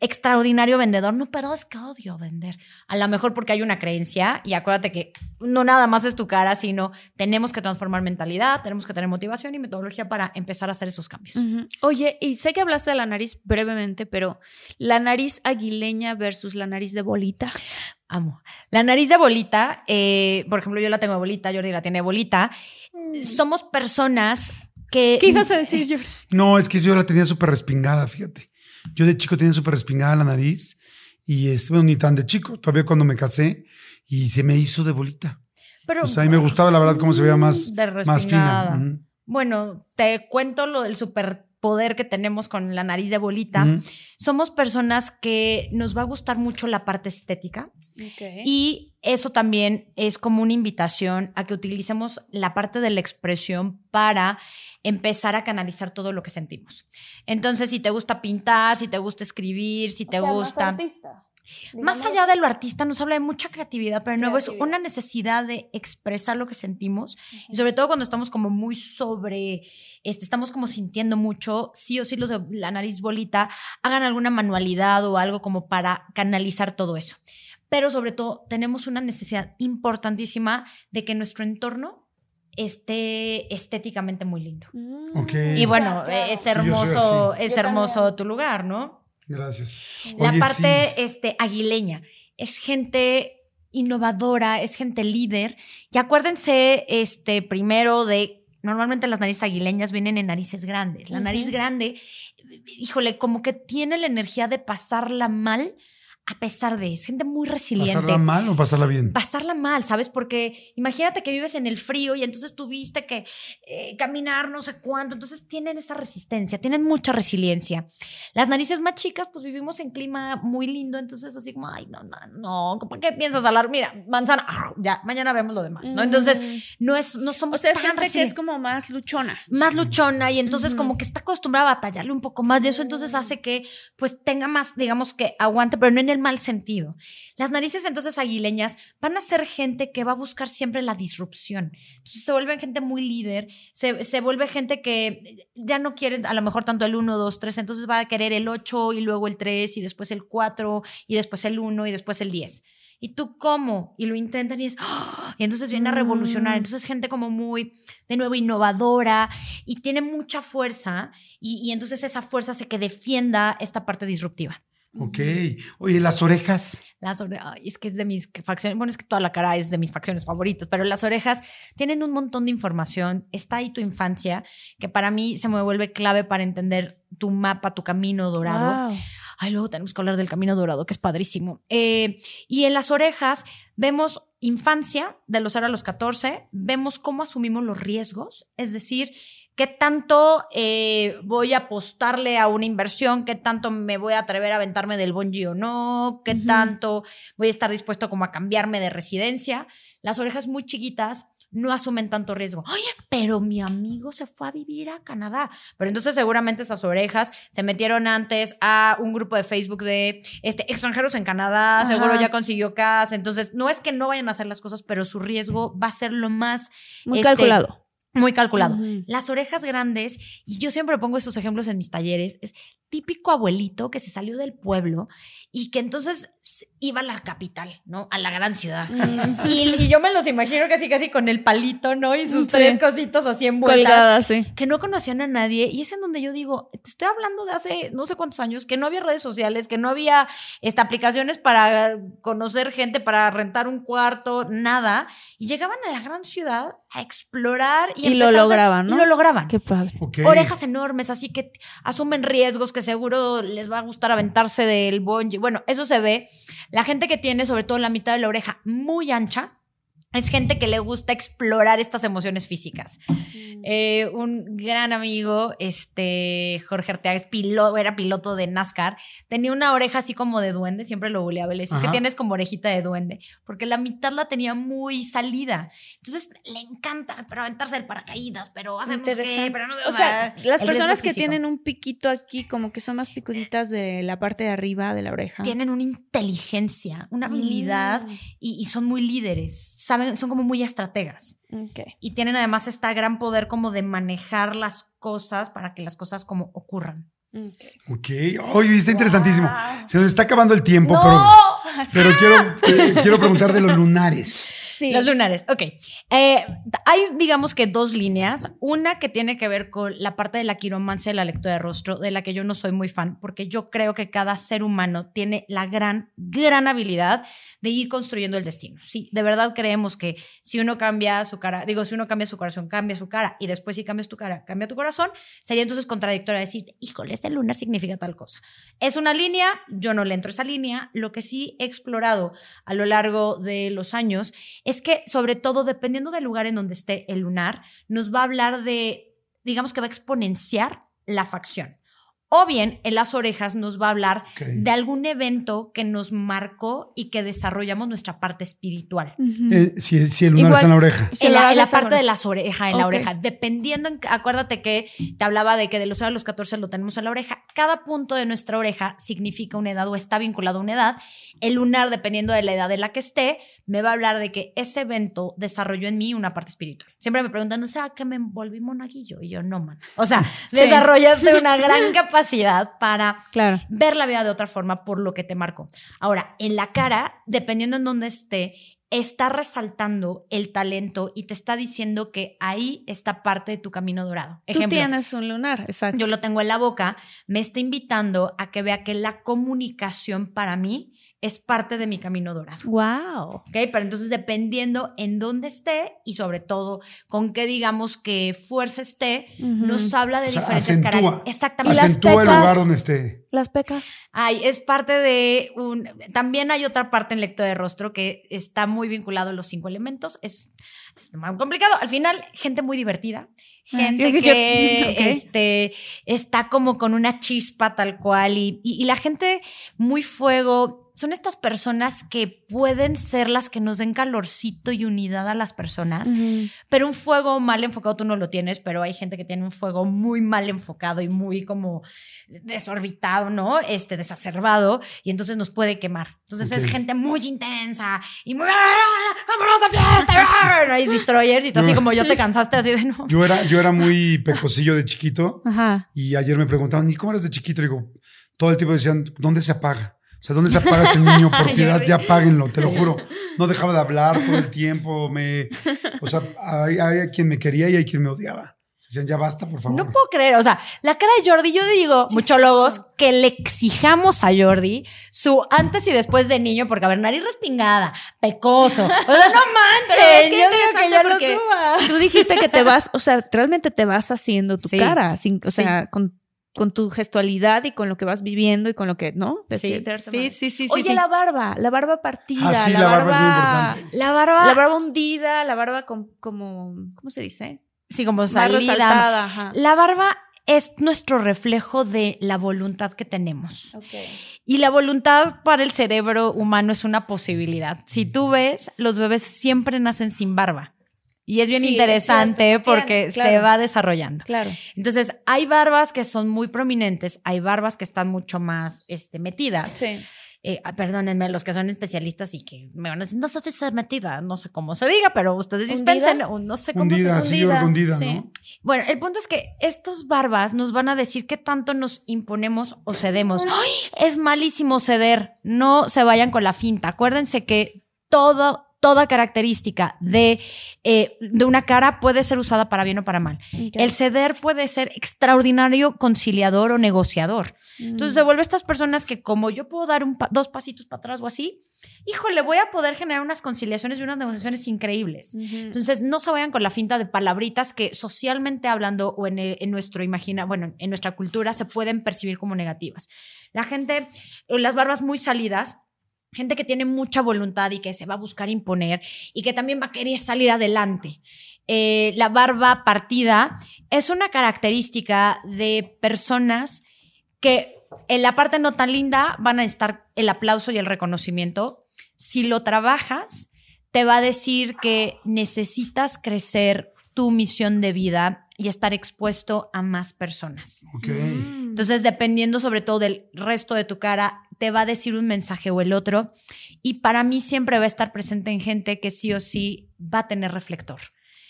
Extraordinario vendedor. No, pero es que odio vender. A lo mejor porque hay una creencia y acuérdate que no nada más es tu cara, sino tenemos que transformar mentalidad, tenemos que tener motivación y metodología para empezar a hacer esos cambios. Oye, y sé que hablaste de la nariz brevemente, pero la nariz aguileña versus la nariz de bolita. Amo. La nariz de bolita, eh, por ejemplo, yo la tengo de bolita, Jordi la tiene de bolita. Somos personas que... ¿Qué ibas a decir, Jordi? No, es que yo la tenía súper respingada, fíjate. Yo de chico tenía súper respingada la nariz y este, bueno, ni tan de chico, todavía cuando me casé y se me hizo de bolita. Pero, O sea, a mí me gustaba la verdad cómo se veía más, De más fina. Bueno, te cuento lo del superpoder que tenemos con la nariz de bolita. Somos personas que nos va a gustar mucho la parte estética y eso también es como una invitación a que utilicemos la parte de la expresión para empezar a canalizar todo lo que sentimos. Entonces, si te gusta pintar, si te gusta escribir, si te gusta... Más allá de lo artista, nos habla de mucha creatividad, pero de nuevo es una necesidad de expresar lo que sentimos y sobre todo cuando estamos como muy sobre, este, estamos como sintiendo mucho, sí o sí los de la nariz bolita, hagan alguna manualidad o algo como para canalizar todo eso. Pero sobre todo tenemos una necesidad importantísima de que nuestro entorno esté estéticamente muy lindo. Ok. Y bueno, claro. es hermoso, es hermoso tu lugar, ¿no? Gracias. La Oye, parte sí. este, aguileña es gente innovadora, es gente líder. Y acuérdense, este, primero de. Normalmente las narices aguileñas vienen en narices grandes. La nariz grande, híjole, como que tiene la energía de pasarla mal a pesar de, es gente muy resiliente. ¿Pasarla mal o pasarla bien? Pasarla mal, ¿sabes? Porque imagínate que vives en el frío y entonces tuviste que eh, caminar no sé cuánto, entonces tienen esa resistencia, tienen mucha resiliencia. Las narices más chicas, pues vivimos en clima muy lindo, entonces así como, ay, no, no, no, ¿para qué piensas hablar? Mira, manzana, ya, mañana vemos lo demás, ¿no? Entonces, no, es, no somos O sea, es tan gente que es como más luchona. más luchona y entonces como que está acostumbrada a batallarle un poco más y eso entonces hace que pues tenga más, digamos que aguante, pero no en el mal sentido. Las narices entonces aguileñas van a ser gente que va a buscar siempre la disrupción. Entonces se vuelven gente muy líder, se, se vuelve gente que ya no quiere a lo mejor tanto el 1, 2, 3, entonces va a querer el 8 y luego el 3 y después el 4 y después el 1 y después el 10. ¿Y tú cómo? Y lo intentan y es, ¡ah! y entonces viene a revolucionar. Entonces gente como muy, de nuevo, innovadora y tiene mucha fuerza y, y entonces esa fuerza hace que defienda esta parte disruptiva. Ok. Oye, las orejas. Las orejas, es que es de mis facciones, bueno, es que toda la cara es de mis facciones favoritas, pero las orejas tienen un montón de información. Está ahí tu infancia, que para mí se me vuelve clave para entender tu mapa, tu camino dorado. Wow. Ay, luego tenemos que hablar del camino dorado, que es padrísimo. Eh, y en las orejas vemos infancia, de los 0 a los 14, vemos cómo asumimos los riesgos, es decir, qué tanto eh, voy a apostarle a una inversión, qué tanto me voy a atrever a aventarme del bungee o no, qué tanto voy a estar dispuesto como a cambiarme de residencia. Las orejas muy chiquitas no asumen tanto riesgo. Oye, pero mi amigo se fue a vivir a Canadá. Pero entonces seguramente esas orejas se metieron antes a un grupo de Facebook de este, extranjeros en Canadá, Ajá. seguro ya consiguió casa. Entonces, no es que no vayan a hacer las cosas, pero su riesgo va a ser lo más... Muy este, calculado. Muy calculado. Las orejas grandes, y yo siempre pongo estos ejemplos en mis talleres, es típico abuelito que se salió del pueblo y que entonces iba a la capital, ¿no? A la gran ciudad. Y, y yo me los imagino casi casi con el palito, ¿no? Y sus Sí. tres cositos así envueltas. Colgada, sí. Que no conocían a nadie. Y es en donde yo digo, te estoy hablando de hace no sé cuántos años, que no había redes sociales, que no había esta, aplicaciones para conocer gente, para rentar un cuarto, nada. Y llegaban a la gran ciudad a explorar y, Y lo lograban, ¿no? Y lo lograban. Qué padre. Orejas enormes, así que asumen riesgos que seguro les va a gustar aventarse del bungee. Bueno, eso se ve. La gente que tiene, sobre todo la mitad de la oreja muy ancha, es gente que le gusta explorar estas emociones físicas. Eh, un gran amigo, este Jorge Arteaga, es pilo- era piloto de NASCAR, tenía una oreja así como de duende, siempre lo buleaba, le decía que tienes como orejita de duende, porque la mitad la tenía muy salida. Entonces le encanta, pero aventarse el paracaídas, pero hacer no sé qué, pero no O sea, las personas que físico. tienen un piquito aquí, como que son más picuditas de la parte de arriba de la oreja. tienen una inteligencia, una habilidad Mm. y, y son muy líderes, saben, son como muy estrategas y tienen además este gran poder como de manejar las cosas para que las cosas como ocurran. Ok. Oye, está interesantísimo. Se nos está acabando el tiempo, ¡No! pero, pero quiero, eh, quiero preguntar de los lunares. Sí. Los lunares, ok. Eh, hay, digamos que dos líneas. Una que tiene que ver con la parte de la quiromancia y la lectura de rostro, de la que yo no soy muy fan, porque yo creo que cada ser humano tiene la gran, gran habilidad de ir construyendo el destino. Sí, de verdad creemos que si uno cambia su cara, digo, si uno cambia su corazón, cambia su cara, y después si cambias tu cara, cambia tu corazón, sería entonces contradictorio decir, híjole, este lunar significa tal cosa. Es una línea, yo no le entro a esa línea. Lo que sí he explorado a lo largo de los años es que, sobre todo, dependiendo del lugar en donde esté el lunar, nos va a hablar de, digamos que va a exponenciar la facción. O bien en las orejas nos va a hablar de algún evento que nos marcó y que desarrollamos nuestra parte espiritual. Eh, si, si el lunar Igual- está en la oreja. En la, en parte de las orejas, en la oreja. Dependiendo, en- acuérdate que te hablaba de que de los 0 a los 14 lo tenemos en la oreja. Cada punto de nuestra oreja significa una edad o está vinculado a una edad. El lunar, dependiendo de la edad en la que esté, me va a hablar de que ese evento desarrolló en mí una parte espiritual. Siempre me preguntan, o sea, que me envolví monaguillo. Y yo, no, man. O sea, Sí. desarrollaste una gran capacidad para Claro. ver la vida de otra forma por lo que te marcó. Ahora, en la cara, dependiendo en dónde esté, está resaltando el talento y te está diciendo que ahí está parte de tu camino dorado. Tú tienes un lunar, exacto. Yo lo tengo en la boca, me está invitando a que vea que la comunicación para mí, es parte de mi camino dorado. Wow. ¿Ok? Pero entonces dependiendo en dónde esté y sobre todo con qué digamos que fuerza esté, nos habla de O sea, diferentes características. Exactamente. acentúa el pecas. lugar donde esté. Las pecas. Ay, es parte de un. También hay otra parte en lectura de rostro que está muy vinculado a los cinco elementos. Es, es muy complicado. Al final, gente muy divertida. Gente Ah, yo- que este, está como con una chispa tal cual. Y, y- y la gente muy fuego. Son estas personas que pueden ser las que nos den calorcito y unidad a las personas. Pero un fuego mal enfocado tú no lo tienes, pero hay gente que tiene un fuego muy mal enfocado y muy como desorbitado, ¿no? Este, desacerbado, y entonces nos puede quemar. Entonces es gente muy intensa y muy, ¡Ah, vámonos a fiesta, ¡Ah! hay destroyers y tú así como yo te cansaste así de no. Yo era, yo era muy pecosillo de chiquito Ajá. y ayer me preguntaban, ¿y cómo eres de chiquito? Y digo, todo el tiempo decían, ¿dónde se apaga? O sea, ¿dónde se apaga este niño? Por piedad, ya apáguenlo, te lo juro. No dejaba de hablar todo el tiempo. Me, o sea, hay, hay quien me quería y hay quien me odiaba. Decían, ya basta, por favor. No puedo creer, o sea, la cara de Jordi, yo digo, muchólogos, que le exijamos a Jordi su antes y después de niño, porque a ver, nariz respingada, pecoso. O sea, no manches. Pero es que yo digo interesante ya lo porque suba. tú dijiste que te vas, o sea, realmente te vas haciendo tu Sí. cara, sin, o Sí. sea, con, con tu gestualidad y con lo que vas viviendo y con lo que, ¿no? Sí, cierta sí, sí, sí, Oye, sí. la barba, la barba partida, Ah, sí, la, la barba es muy importante. La barba, la barba hundida, la barba con, como, ¿cómo se dice? sí, como Más salida. resaltada, ajá. La barba es nuestro reflejo de la voluntad que tenemos. Y la voluntad para el cerebro humano es una posibilidad. Si tú ves, los bebés siempre nacen sin barba. Y es bien Sí, interesante porque Claro, se va desarrollando. Claro. Entonces, hay barbas que son muy prominentes, hay barbas que están mucho más este, metidas. Sí. Eh, ah, perdónenme, los que son especialistas y que me van a decir, no se dice metida, no sé cómo se diga, pero ustedes ¿Hundida? dispensen, o no sé cómo Hundida, se sí, que hundida, sí. ¿no? Bueno, el punto es que estos barbas nos van a decir qué tanto nos imponemos o cedemos. ¡Ay! Es malísimo ceder, no se vayan con la finta. Acuérdense que todo, toda característica de, eh, de una cara puede ser usada para bien o para mal. El ceder puede ser extraordinario conciliador o negociador. Entonces se vuelve estas personas que como yo puedo dar un pa- dos pasitos para atrás o así, híjole, voy a poder generar unas conciliaciones y unas negociaciones increíbles. Entonces no se vayan con la finta de palabritas que socialmente hablando o en, el- en nuestro imagina, bueno, en nuestra cultura se pueden percibir como negativas. La gente, eh, las barbas muy salidas, gente que tiene mucha voluntad y que se va a buscar imponer y que también va a querer salir adelante. Eh, la barba partida es una característica de personas que en la parte no tan linda van a estar el aplauso y el reconocimiento. Si lo trabajas, te va a decir que necesitas crecer tu misión de vida y estar expuesto a más personas. Ok. Entonces, dependiendo sobre todo del resto de tu cara, te va a decir un mensaje o el otro. Y para mí siempre va a estar presente en gente que sí o sí va a tener reflector.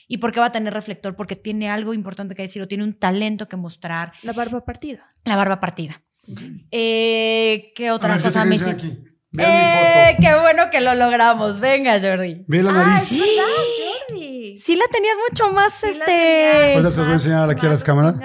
¿Y por qué va a tener reflector? Porque tiene algo importante que decir o tiene un talento que mostrar. La barba partida. La barba partida. Eh, ¿Qué otra ver, cosa me hiciste? Eh, qué bueno que lo logramos. Venga, Jordi. Ve la nariz. Jordi. Sí la tenías mucho más, Sí este... Ahorita se los voy a enseñar aquí a las cámaras.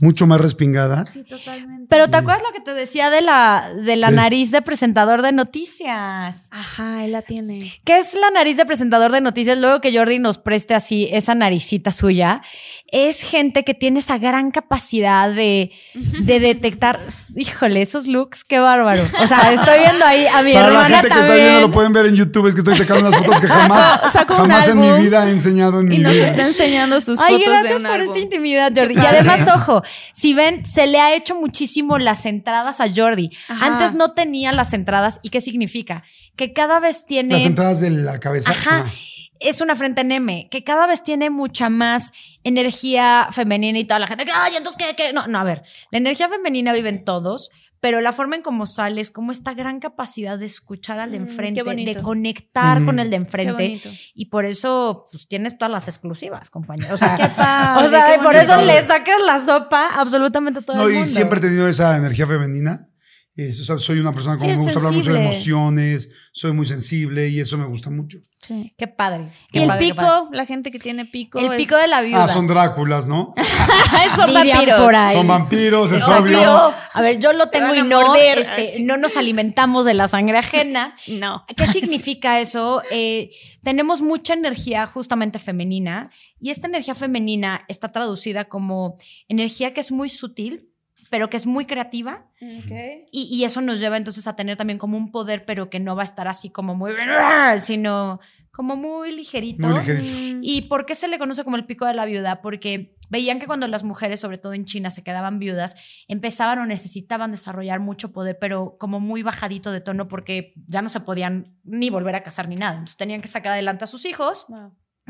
Mucho más respingada. Sí, totalmente. Pero ¿te acuerdas lo que te decía de la, de la Sí. nariz de presentador de noticias? Ajá, él la tiene. ¿Qué es la nariz de presentador de noticias? Luego que Jordi nos preste así esa naricita suya. Es gente que tiene esa gran capacidad de, de detectar. Híjole, esos looks, qué bárbaro. O sea, estoy viendo ahí a mi Para la gente que está viendo, lo pueden ver en YouTube. Es que estoy sacando unas fotos que jamás, jamás en mi vida he enseñado en mi Y nos vida. está enseñando sus Ay, fotos de gracias un por álbum. esta intimidad, Jordi. Y además, ojo, si ven, se le ha hecho muchísimo las entradas a Jordi. Ajá. Antes no tenía las entradas. ¿Y qué significa? Que cada vez tiene. Las entradas de la cabeza. Ajá. Ah. Es una frente en M, que cada vez tiene mucha más energía femenina y toda la gente que, ay, entonces, ¿qué? qué? No, no, a ver, la energía femenina vive en todos, pero la forma en cómo sales, como esta gran capacidad de escuchar al de Mm, enfrente, bonito. de conectar Mm. con el de enfrente. Y por eso, pues tienes todas las exclusivas, compañero. O sea, Qué padre, o sea, qué y por eso le sacas la sopa absolutamente a todo No, el y mundo. siempre he tenido esa energía femenina Es- o sea, soy una persona Sí, como es me gusta hablar mucho de emociones, soy muy sensible y eso me gusta mucho. Sí. Qué padre. Y qué el padre, pico, la gente que tiene pico. El es- pico de la viuda. Ah, son Dráculas, ¿no? son vampiros. por ahí. Son vampiros, es Obvio. obvio. A ver, yo lo tengo y a no, morder, este, no nos alimentamos de la sangre ajena. No. ¿Qué significa eso? Eh, tenemos mucha energía justamente femenina y esta energía femenina está traducida como energía que es muy sutil, pero que es muy creativa y, y eso nos lleva entonces a tener también como un poder, pero que no va a estar así como muy, sino como muy ligerito. Muy ligerito. ¿Y por qué se le conoce como el pico de la viuda? Porque veían que cuando las mujeres, sobre todo en China, se quedaban viudas, empezaban o necesitaban desarrollar mucho poder, pero como muy bajadito de tono porque ya no se podían ni volver a casar ni nada. Entonces tenían que sacar adelante a sus hijos,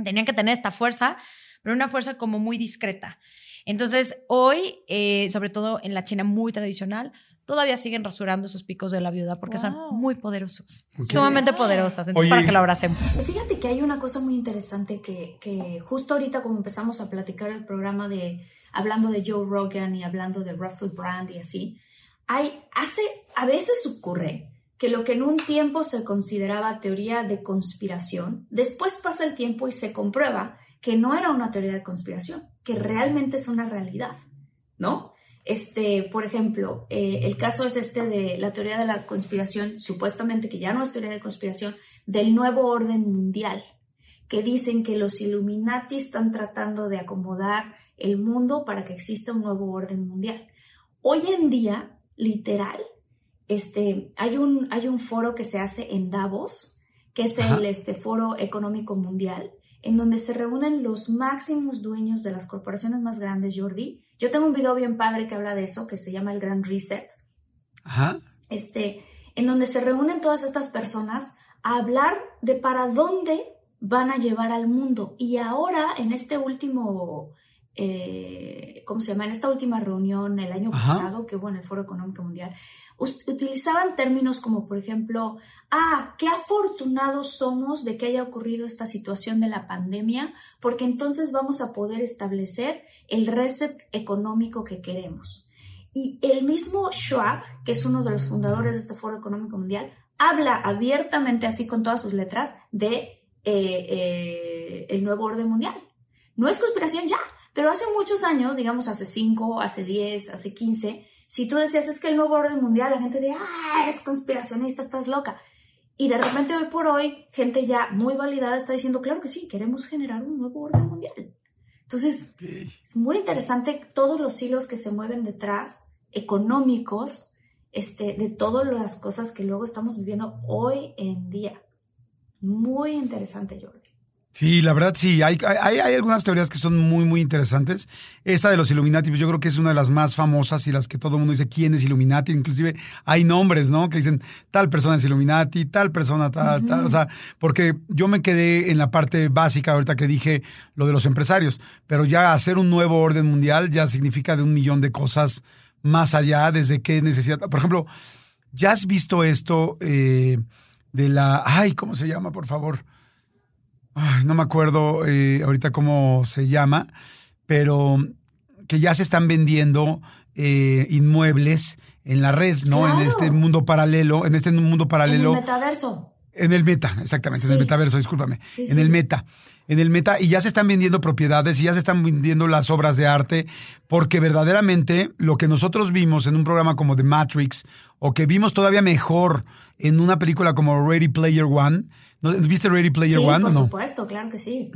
tenían que tener esta fuerza, pero una fuerza como muy discreta. Entonces, hoy, eh, sobre todo en la China muy tradicional, todavía siguen rasurando esos picos de la viuda porque Wow. son muy poderosos, sumamente poderosas. Entonces, Oye. para que lo abracemos. Fíjate que hay una cosa muy interesante que, que justo ahorita como empezamos a platicar el programa de hablando de Joe Rogan y hablando de Russell Brand y así, hay, hace, a veces ocurre que lo que en un tiempo se consideraba teoría de conspiración, después pasa el tiempo y se comprueba que no era una teoría de conspiración, que realmente es una realidad, ¿no? Este, por ejemplo, eh, el caso es este de la teoría de la conspiración, supuestamente que ya no es teoría de conspiración, del nuevo orden mundial, que dicen que los Illuminati están tratando de acomodar el mundo para que exista un nuevo orden mundial. Hoy en día, literal, este, hay un, hay un foro que se hace en Davos, que es Ajá. el este, Foro Económico Mundial, en donde se reúnen los máximos dueños de las corporaciones más grandes, Jordi. Yo tengo un video bien padre que habla de eso, que se llama El Gran Reset, Ajá. este, en donde se reúnen todas estas personas a hablar de para dónde van a llevar al mundo. Y ahora, en este último, eh, ¿cómo se llama? En esta última reunión el año Ajá. pasado que hubo en el Foro Económico Mundial, utilizaban términos como, por ejemplo, ah, qué afortunados somos de que haya ocurrido esta situación de la pandemia, porque entonces vamos a poder establecer el reset económico que queremos. Y el mismo Schwab, que es uno de los fundadores de este Foro Económico Mundial, habla abiertamente, así con todas sus letras, de eh, eh, el nuevo orden mundial. No es conspiración ya, pero hace muchos años, digamos hace 5, hace 10, hace 15, si tú decías es que el nuevo orden mundial, la gente decía, ah, eres conspiracionista, estás loca. Y de repente hoy por hoy, gente ya muy validada está diciendo, claro que sí, queremos generar un nuevo orden mundial. Entonces, es muy interesante todos los hilos que se mueven detrás, económicos, este, de todas las cosas que luego estamos viviendo hoy en día. Muy interesante, Jordi. Sí, la verdad sí, hay, hay, hay algunas teorías que son muy, muy interesantes. Esta de los Illuminati, pues yo creo que es una de las más famosas y las que todo el mundo dice quién es Illuminati. Inclusive hay nombres, ¿no? Que dicen tal persona es Illuminati, tal persona, tal, tal. O sea, porque yo me quedé en la parte básica ahorita que dije lo de los empresarios, pero ya hacer un nuevo orden mundial ya significa de un millón de cosas más allá, desde qué necesidad. Por ejemplo, ¿ya has visto esto eh, de la... Ay, ¿cómo se llama, por favor? Ay, no me acuerdo eh, ahorita cómo se llama, pero que ya se están vendiendo eh, inmuebles en la red, ¿no? En este mundo paralelo, en este mundo En paralelo. el metaverso. En el meta, exactamente, en el metaverso, discúlpame. Sí, en sí. el meta. En el meta, y ya se están vendiendo propiedades y ya se están vendiendo las obras de arte, porque verdaderamente lo que nosotros vimos en un programa como The Matrix, o que vimos todavía mejor en una película como Ready Player One. ¿Viste Ready Player Sí, One por o no? supuesto, claro que sí.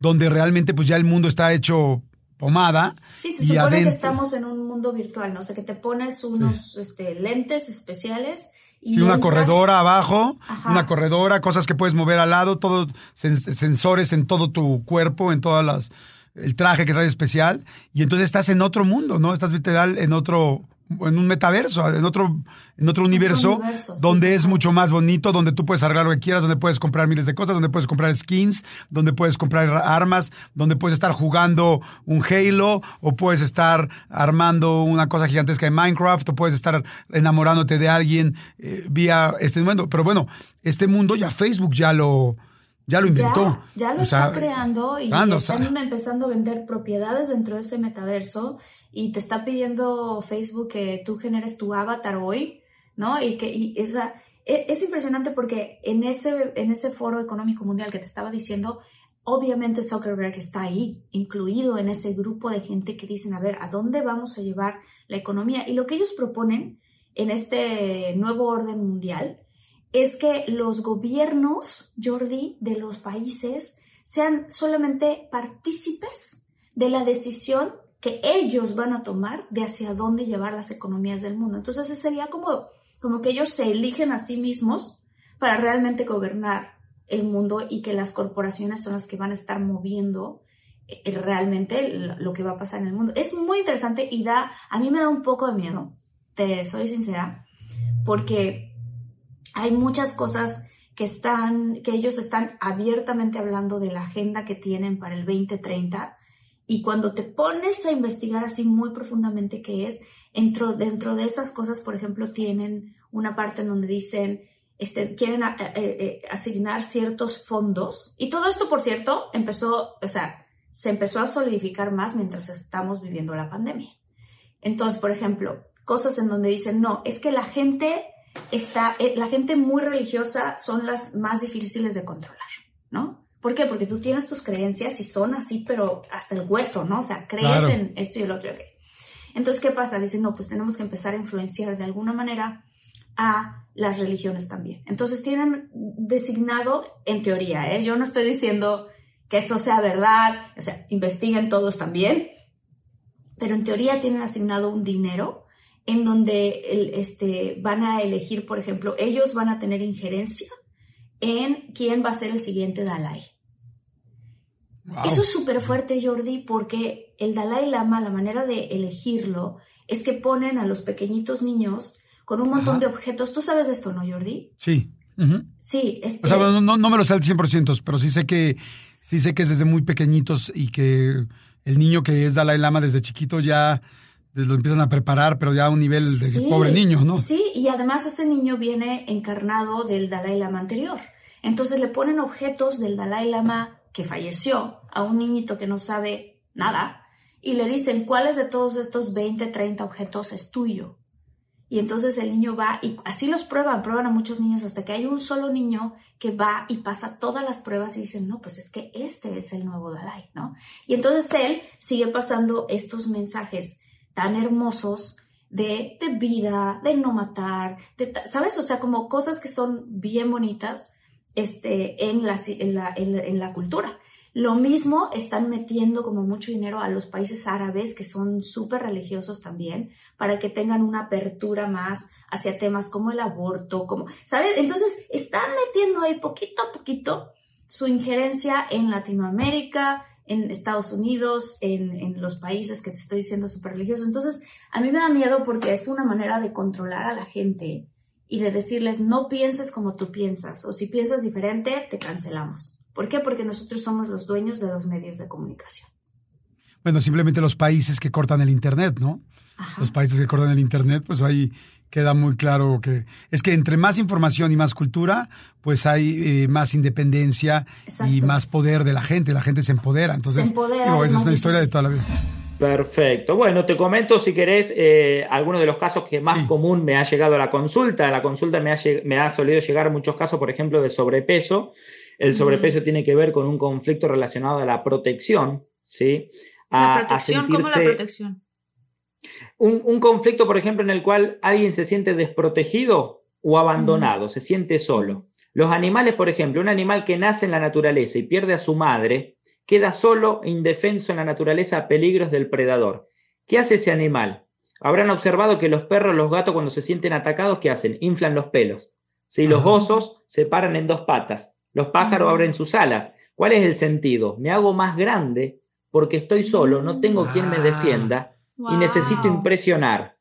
Donde realmente pues ya el mundo está hecho pomada. Sí, se y supone adentro- que estamos en un mundo virtual, ¿no? O sea, que te pones unos este, lentes especiales y Sí, una entras- corredora abajo, Ajá. una corredora, cosas que puedes mover al lado, todo sen- sensores en todo tu cuerpo, en todas las el traje que trae especial y entonces estás en otro mundo, ¿no? Estás literal en otro en un metaverso, en otro en otro universo, universo, sí, donde es mucho más bonito, donde tú puedes arreglar lo que quieras, donde puedes comprar miles de cosas, donde puedes comprar skins, donde puedes comprar armas, donde puedes estar jugando un Halo o puedes estar armando una cosa gigantesca en Minecraft o puedes estar enamorándote de alguien eh, vía este mundo. Pero bueno, este mundo ya Facebook ya lo ya lo inventó. Ya, ya lo O sea, está creando y ando, o están sea, empezando a vender propiedades dentro de ese metaverso y te está pidiendo Facebook que tú generes tu avatar hoy ¿no? Y que y esa, e, es, impresionante porque en ese, en ese foro económico mundial que te estaba diciendo, obviamente Zuckerberg está ahí, incluido en ese grupo de gente que dicen, a ver, ¿a dónde vamos a llevar la economía? Y lo que ellos proponen en este nuevo orden mundial es que los gobiernos, Jordi, de los países sean solamente partícipes de la decisión que ellos van a tomar de hacia dónde llevar las economías del mundo. Entonces, sería como, como que ellos se eligen a sí mismos para realmente gobernar el mundo y que las corporaciones son las que van a estar moviendo eh, realmente lo que va a pasar en el mundo. Es muy interesante y da, a mí me da un poco de miedo, te soy sincera, porque hay muchas cosas que están, que ellos están abiertamente hablando de la agenda que tienen para el 2030 y cuando te pones a investigar así muy profundamente qué es, dentro, dentro de esas cosas, por ejemplo, tienen una parte en donde dicen, este, quieren eh, eh, eh, asignar ciertos fondos. Y todo esto, por cierto, empezó, o sea, se empezó a solidificar más mientras estamos viviendo la pandemia. Entonces, por ejemplo, cosas en donde dicen, no, es que la gente está, la gente muy religiosa son las más difíciles de controlar, ¿no? ¿Por qué? Porque tú tienes tus creencias y son así, pero hasta el hueso, ¿no? O sea, crees en esto y el otro. Entonces, ¿qué pasa? Dicen, no, pues tenemos que empezar a influenciar de alguna manera a las religiones también. Entonces, tienen designado, en teoría, ¿eh? Yo no estoy diciendo que esto sea verdad, o sea, investiguen todos también, pero en teoría tienen asignado un dinero en donde el, este, van a elegir, por ejemplo, ellos van a tener injerencia en quién va a ser el siguiente Dalai. Eso es súper fuerte, Jordi, porque el Dalai Lama, la manera de elegirlo es que ponen a los pequeñitos niños con un montón de objetos. ¿Tú sabes de esto, no, Jordi? Sí. Sí. Este... O sea, no, no, me lo sé al 100%, pero sí sé que sí sé que es desde muy pequeñitos y que el niño que es Dalai Lama desde chiquito ya lo empiezan a preparar, pero ya a un nivel de pobre niño, ¿no? Sí, y además ese niño viene encarnado del Dalai Lama anterior. Entonces le ponen objetos del Dalai Lama que falleció a un niñito que no sabe nada y le dicen cuáles de todos estos 20, 30 objetos es tuyo. Y entonces el niño va y así los prueban, prueban a muchos niños hasta que hay un solo niño que va y pasa todas las pruebas y dicen, no, pues es que este es el nuevo Dalai, ¿no? Y entonces él sigue pasando estos mensajes tan hermosos de, de vida, de no matar, ¿sabes? O sea, como cosas que son bien bonitas este, en, la, en, la, en, la, cultura. Lo mismo están metiendo como mucho dinero a los países árabes que son súper religiosos también para que tengan una apertura más hacia temas como el aborto, como, ¿sabes? Entonces están metiendo ahí poquito a poquito su injerencia en Latinoamérica, en Estados Unidos, en, los países que te estoy diciendo súper religiosos. Entonces, a mí me da miedo porque es una manera de controlar a la gente y de decirles, no pienses como tú piensas, o si piensas diferente, te cancelamos. ¿Por qué? Porque nosotros somos los dueños de los medios de comunicación. Bueno, simplemente los países que cortan el Internet, ¿no? Los países que cortan el Internet, pues ahí queda muy claro que es que entre más información y más cultura, pues hay eh, más independencia y más poder de la gente, la gente se empodera. Entonces, se esa es una historia de toda la vida. Perfecto. Bueno, te comento si querés eh, algunos de los casos que más común me ha llegado a la consulta. A la consulta me ha, me ha solido llegar muchos casos, por ejemplo, de sobrepeso. El sobrepeso tiene que ver con un conflicto relacionado a la protección, ¿sí? A, ¿La protección? ¿Cómo la protección? Un, conflicto, por ejemplo, en el cual alguien se siente desprotegido o abandonado, se siente solo. Los animales, por ejemplo, un animal que nace en la naturaleza y pierde a su madre, queda solo e indefenso en la naturaleza a peligros del predador. ¿Qué hace ese animal? Habrán observado que los perros, los gatos, cuando se sienten atacados, ¿qué hacen? Inflan los pelos. Si Los osos se paran en dos patas. Los pájaros abren sus alas. ¿Cuál es el sentido? Me hago más grande porque estoy solo, no tengo quien me ah. Y necesito impresionar.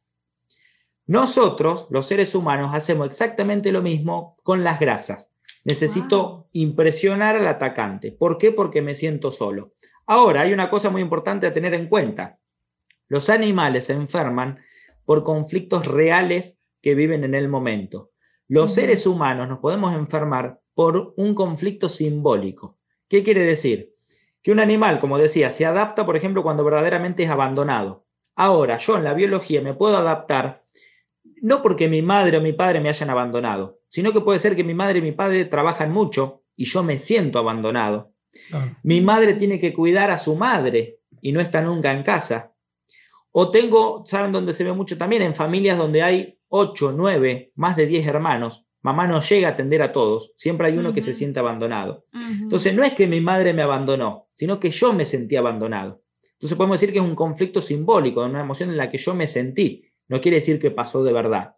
Nosotros, los seres humanos, hacemos exactamente lo mismo con las grasas. Necesito impresionar al atacante. ¿Por qué? Porque me siento solo. Ahora, hay una cosa muy importante a tener en cuenta. Los animales se enferman por conflictos reales que viven en el momento. Los seres humanos nos podemos enfermar por un conflicto simbólico. ¿Qué quiere decir? Que un animal, como decía, se adapta, por ejemplo, cuando verdaderamente es abandonado. Ahora, yo en la biología me puedo adaptar no porque mi madre o mi padre me hayan abandonado, sino que puede ser que mi madre y mi padre trabajan mucho y yo me siento abandonado. Mi madre tiene que cuidar a su madre y no está nunca en casa. O tengo, ¿saben dónde se ve mucho también? En familias donde hay 8, 9, más de 10 hermanos. Mamá no llega a atender a todos. Siempre hay uno que se siente abandonado. Entonces, no es que mi madre me abandonó, sino que yo me sentí abandonado. Entonces, podemos decir que es un conflicto simbólico, una emoción en la que yo me sentí. No quiere decir que pasó de verdad.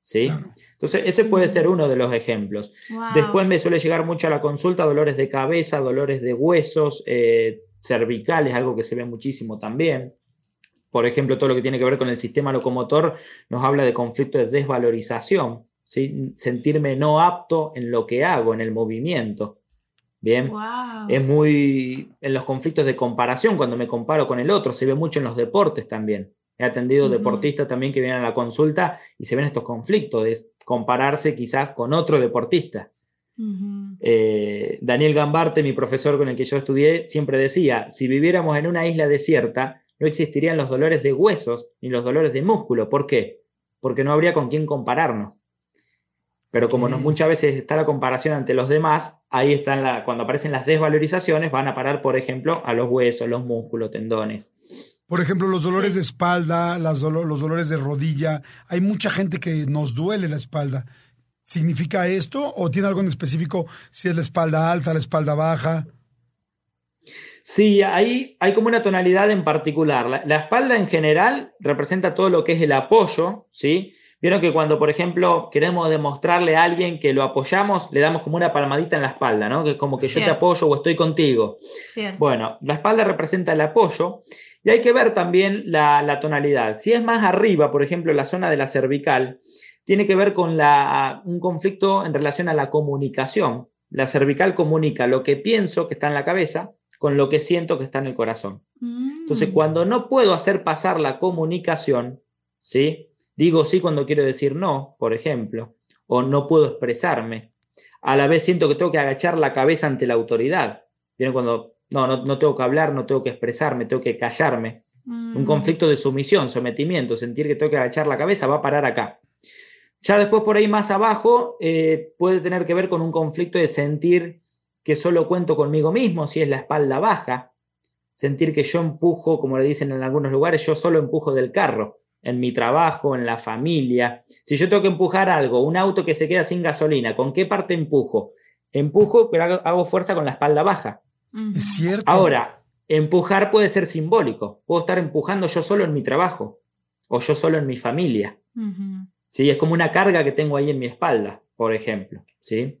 ¿Sí? Entonces, ese puede ser uno de los ejemplos. Después me suele llegar mucho a la consulta dolores de cabeza, dolores de huesos, eh, cervicales, algo que se ve muchísimo también. Por ejemplo, todo lo que tiene que ver con el sistema locomotor nos habla de conflicto de desvalorización, ¿sí? sentirme no apto en lo que hago, en el movimiento. Bien, es muy en los conflictos de comparación, cuando me comparo con el otro, se ve mucho en los deportes también. He atendido deportistas también que vienen a la consulta y se ven estos conflictos de compararse quizás con otro deportista. Eh, Daniel Gambarte, mi profesor con el que yo estudié, siempre decía, si viviéramos en una isla desierta, no existirían los dolores de huesos ni los dolores de músculo. ¿Por qué? Porque no habría con quién compararnos. Pero como muchas veces está la comparación ante los demás, ahí están la, cuando aparecen las desvalorizaciones, van a parar, por ejemplo, a los huesos, los músculos, tendones. Por ejemplo, los dolores de espalda, los dolores de rodilla. Hay mucha gente que nos duele la espalda. ¿Significa esto o tiene algo en específico si es la espalda alta, la espalda baja? Sí, ahí hay como una tonalidad en particular. La, la, espalda en general representa todo lo que es el apoyo, ¿sí? Vieron que cuando, por ejemplo, queremos demostrarle a alguien que lo apoyamos, le damos como una palmadita en la espalda, ¿no? Que es como que yo te apoyo o estoy contigo. Bueno, la espalda representa el apoyo y hay que ver también la, tonalidad. Si es más arriba, por ejemplo, la zona de la cervical, tiene que ver con la, un conflicto en relación a la comunicación. La cervical comunica lo que pienso que está en la cabeza con lo que siento que está en el corazón. Entonces, mm. cuando no puedo hacer pasar la comunicación, ¿sí? Digo sí cuando quiero decir no, por ejemplo, o no puedo expresarme. A la vez siento que tengo que agachar la cabeza ante la autoridad. ¿Vieron cuando no, no, tengo que hablar, no tengo que expresarme, tengo que callarme? Un mm. conflicto de sumisión, sometimiento, sentir que tengo que agachar la cabeza va a parar acá. Ya después por ahí más abajo eh, puede tener que ver con un conflicto de sentir que solo cuento conmigo mismo, si es la espalda baja, sentir que yo empujo, como le dicen en algunos lugares, yo solo empujo del carro en mi trabajo, en la familia. Si yo tengo que empujar algo, un auto que se queda sin gasolina, ¿con qué parte empujo? Empujo, pero hago, fuerza con la espalda baja. Es cierto. Ahora, empujar puede ser simbólico. Puedo estar empujando yo solo en mi trabajo o yo solo en mi familia. ¿Sí? Es como una carga que tengo ahí en mi espalda, por ejemplo. ¿sí?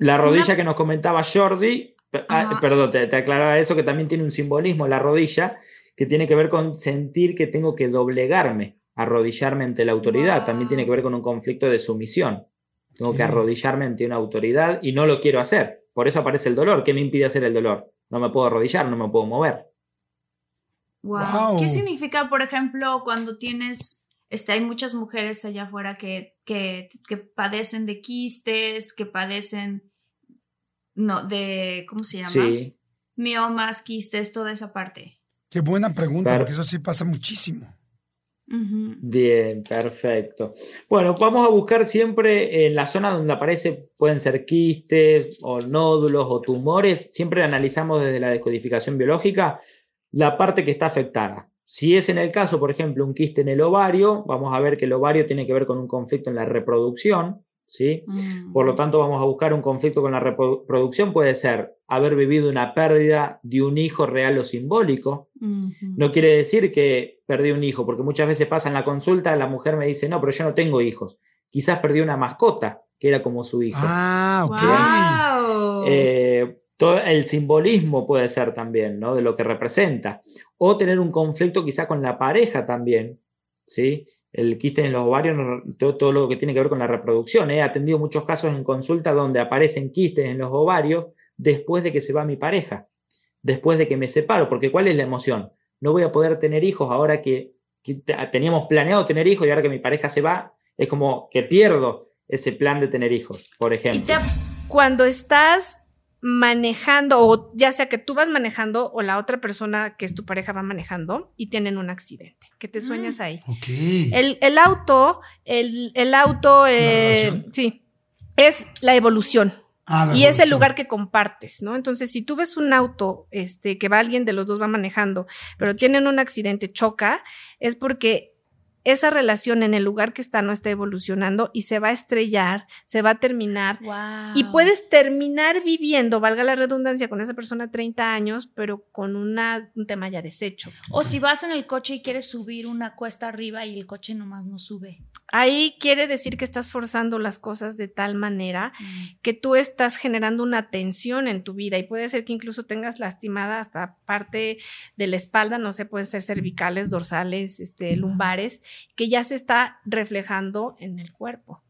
La rodilla que nos comentaba Jordi, ah, perdón, te, aclaraba eso, que también tiene un simbolismo, la rodilla, que tiene que ver con sentir que tengo que doblegarme, arrodillarme ante la autoridad. También tiene que ver con un conflicto de sumisión. Tengo que arrodillarme ante una autoridad y no lo quiero hacer. Por eso aparece el dolor. ¿Qué me impide hacer el dolor? No me puedo arrodillar, no me puedo mover. Wow. ¿Qué significa, por ejemplo, cuando tienes, este, hay muchas mujeres allá afuera que, que, que padecen de quistes, que padecen no, de, ¿cómo se llama? Sí. Miomas, quistes, toda esa parte. Qué buena pregunta, porque eso sí pasa muchísimo. Bien, perfecto. Bueno, vamos a buscar siempre en la zona donde aparece, pueden ser quistes o nódulos o tumores, siempre analizamos desde la descodificación biológica la parte que está afectada. Si es en el caso, por ejemplo, un quiste en el ovario, vamos a ver que el ovario tiene que ver con un conflicto en la reproducción, ¿sí? Mm. Por lo tanto, vamos a buscar un conflicto con la reproducción, puede ser haber vivido una pérdida de un hijo real o simbólico. No quiere decir que perdí un hijo, porque muchas veces pasa en la consulta, la mujer me dice, no, pero yo no tengo hijos. Quizás perdí una mascota, que era como su hijo. Ah, ok. Eh, todo el simbolismo puede ser también, ¿no? De lo que representa. O tener un conflicto quizá con la pareja también, ¿sí? El quiste en los ovarios, todo, todo lo que tiene que ver con la reproducción. He atendido muchos casos en consulta donde aparecen quistes en los ovarios después de que se va mi pareja, después de que me separo, porque ¿cuál es la emoción? No voy a poder tener hijos ahora que, teníamos planeado tener hijos y ahora que mi pareja se va, es como que pierdo ese plan de tener hijos, por ejemplo. cuando estás manejando, o ya sea que tú vas manejando o la otra persona que es tu pareja va manejando y tienen un accidente, que te sueñas Mm, ahí. Ok. El, el auto, el, el auto, eh, sí, es la evolución. Ah, la y es el lugar que compartes, ¿no? Entonces, si tú ves un auto, este, que va alguien de los dos va manejando, pero tienen un accidente, choca, es porque esa relación en el lugar que está no está evolucionando y se va a estrellar, se va a terminar. Y puedes terminar viviendo, valga la redundancia, con esa persona 30 años, pero con una, un tema ya deshecho. O si vas en el coche y quieres subir una cuesta arriba y el coche nomás no sube. Ahí quiere decir que estás forzando las cosas de tal manera que tú estás generando una tensión en tu vida y puede ser que incluso tengas lastimada hasta parte de la espalda, no sé, pueden ser cervicales, dorsales, este, lumbares, que ya se está reflejando en el cuerpo.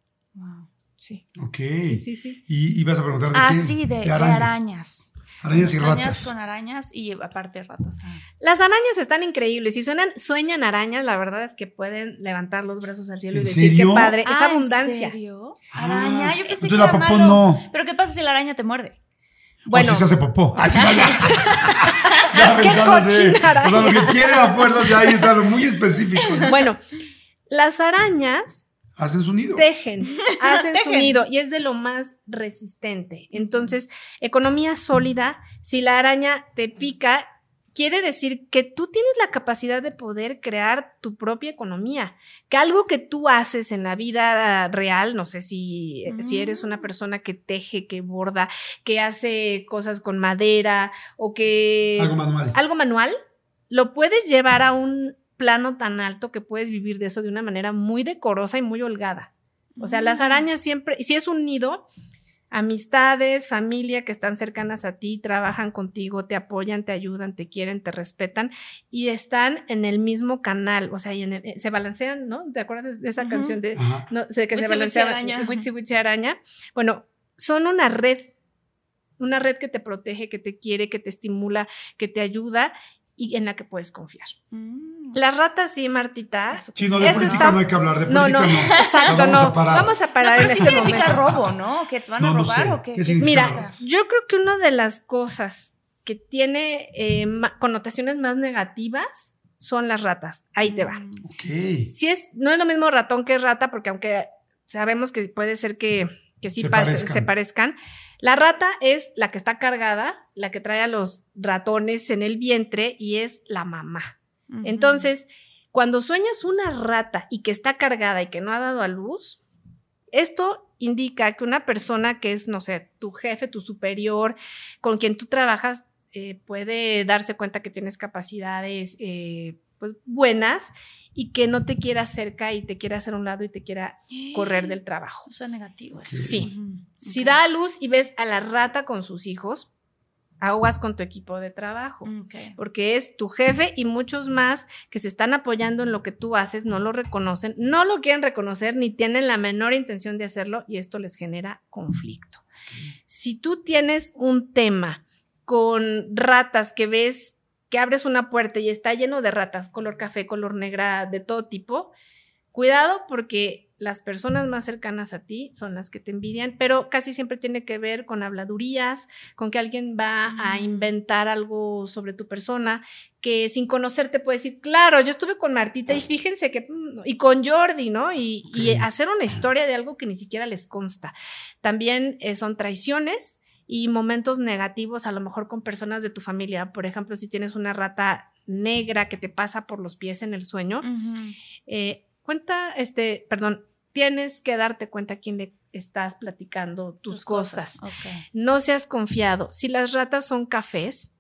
Sí. Ok. Sí, sí, sí. Y ibas a preguntar de Ah, qué? sí, de, de arañas. Arañas y Sueñas ratas. con arañas y aparte ratas. Ah. Las arañas están increíbles. Si suenan, sueñan arañas, la verdad es que pueden levantar los brazos al cielo y ¿En decir serio? qué padre. es Ah, ¿en abundancia. serio? Araña. Yo pensé entonces que la era popó malo. no. Pero ¿qué pasa si la araña te muerde? Bueno. O si se hace popó. Ay, sí, vaya. ya. O sea, los que quieren a fuerzas ya ahí están muy específicos. ¿no? Bueno, las arañas Hacen su nido. tejen, hacen su nido y es de lo más resistente. Entonces, economía sólida, si la araña te pica, quiere decir que tú tienes la capacidad de poder crear tu propia economía, que algo que tú haces en la vida real, no sé si, si eres una persona que teje, que borda, que hace cosas con madera o que... Algo manual. Algo manual, lo puedes llevar a un plano tan alto que puedes vivir de eso de una manera muy decorosa y muy holgada. O sea, las arañas siempre, y si es un nido, amistades, familia que están cercanas a ti, trabajan contigo, te apoyan, te ayudan, te quieren, te respetan y están en el mismo canal, o sea, y en el- eh, se balancean, ¿no? ¿Te acuerdas de esa Ujú. canción de no, que se balanceaba araña. Witsi, witsi, araña? Bueno, son una red, una red que te protege, que te quiere, que te estimula, que te ayuda y en la que puedes confiar. Mm. Las ratas sí, Martita. Sí, no, de Eso política está- no hay que hablar. De No, política no, no. exacto, Vamos no. a parar. Vamos a parar Pero en sí este significa momento. robo, ¿no? ¿Que te van a No, no robar sé. o qué? ¿Qué Mira, yo creo que una de las cosas que tiene eh, connotaciones más negativas son las ratas. Ahí te va. Mm. Ok. Si es, no es lo mismo ratón que rata, porque aunque sabemos que puede ser que, que sí Se pase- parezcan. se parezcan, la rata es la que está cargada, la que trae a los ratones en el vientre y es la mamá. Entonces, cuando sueñas una rata y que está cargada y que no ha dado a luz, esto indica que una persona que es, no sé, tu jefe, tu superior, con quien tú trabajas, eh, puede darse cuenta que tienes capacidades eh, pues, buenas y que no te quiera cerca y te quiera hacer a un lado y te quiera correr del trabajo. O sea, negativo. eso. Sí. Si da a luz y ves a la rata con sus hijos, aguas con tu equipo de trabajo porque es tu jefe y muchos más que se están apoyando en lo que tú haces, no lo reconocen, no lo quieren reconocer ni tienen la menor intención de hacerlo y esto les genera conflicto. Si tú tienes un tema con ratas que ves que abres una puerta y está lleno de ratas, color café, color negra, de todo tipo, cuidado porque las personas más cercanas a ti son las que te envidian, pero casi siempre tiene que ver con habladurías, con que alguien va a Mm. inventar algo sobre tu persona, que sin conocerte puede decir, claro, yo estuve con Martita y fíjense que, mm, y con Jordi, ¿no? Y, hacer una historia de algo que ni siquiera les consta. También eh, son traiciones y momentos negativos, a lo mejor con personas de tu familia. Por ejemplo, si tienes una rata negra que te pasa por los pies en el sueño, eh, cuenta, este, perdón, tienes que darte cuenta a quién le estás platicando tus, cosas. No seas confiado. Si las ratas son cafés,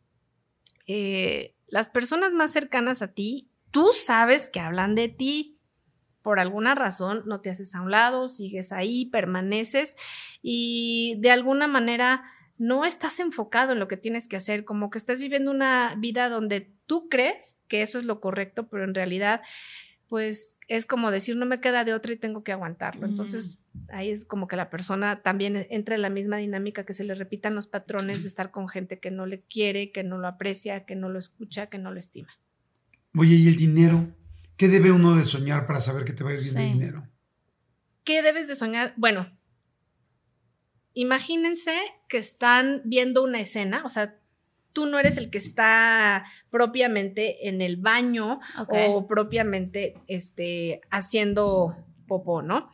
eh, las personas más cercanas a ti, tú sabes que hablan de ti. Por alguna razón no te haces a un lado, sigues ahí, permaneces y de alguna manera no estás enfocado en lo que tienes que hacer, como que estás viviendo una vida donde tú crees que eso es lo correcto, pero en realidad pues es como decir, no me queda de otra y tengo que aguantarlo. Entonces, ahí es como que la persona también entra en la misma dinámica, que se le repitan los patrones de estar con gente que no le quiere, que no lo aprecia, que no lo escucha, que no lo estima. Oye, ¿y el dinero? ¿Qué debe uno de soñar para saber que te va a ir bien el dinero? ¿Qué debes de soñar? Bueno, imagínense que están viendo una escena, o sea, tú no eres el que está propiamente en el baño o propiamente este, haciendo popó, ¿no?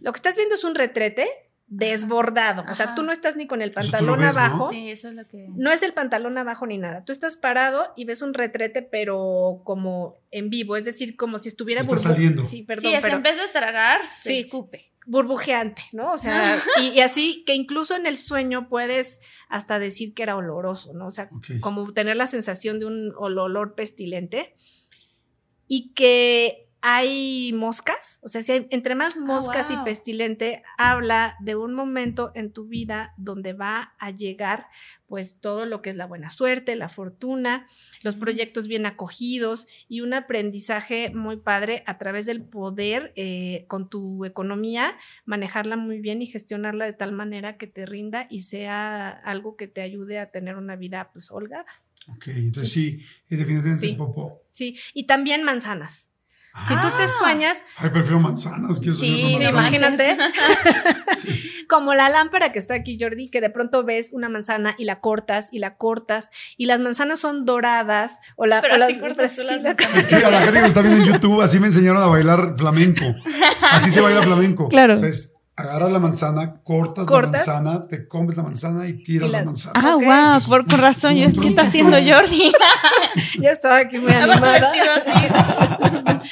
Lo que estás viendo es un retrete desbordado. O sea, tú no estás ni con el pantalón abajo. ¿no? Sí, eso es lo que. No es el pantalón abajo ni nada. Tú estás parado y ves un retrete, pero como en vivo, es decir, como si estuviera Está saliendo. Sí, perdón. Sí, en vez de tragar, se escupe burbujeante, ¿no? O sea, y, así que incluso en el sueño puedes hasta decir que era oloroso, ¿no? O sea, como tener la sensación de un olor pestilente y que hay moscas, o sea, si entre más ah, moscas y pestilente, habla de un momento en tu vida donde va a llegar pues todo lo que es la buena suerte, la fortuna, los proyectos bien acogidos y un aprendizaje muy padre a través del poder eh, con tu economía, manejarla muy bien y gestionarla de tal manera que te rinda y sea algo que te ayude a tener una vida pues holgada. Ok, entonces sí, es definitivamente. Sí, y también manzanas. Si tú te ah. sueñas. Ay, prefiero manzanas. sí, sí, imagínate. Como la lámpara que está aquí, Jordi, que de pronto ves una manzana y la cortas y la cortas y las manzanas son doradas o la. Pero o así cortas las Es que a la gente que está viendo en YouTube, así me enseñaron a bailar flamenco. Así se baila flamenco. Claro. O sea, es agarras la manzana, cortas, la manzana, te comes la manzana y tiras la, manzana. Ah, wow, por, razón, yo es que está haciendo Jordi. ya estaba aquí muy animada.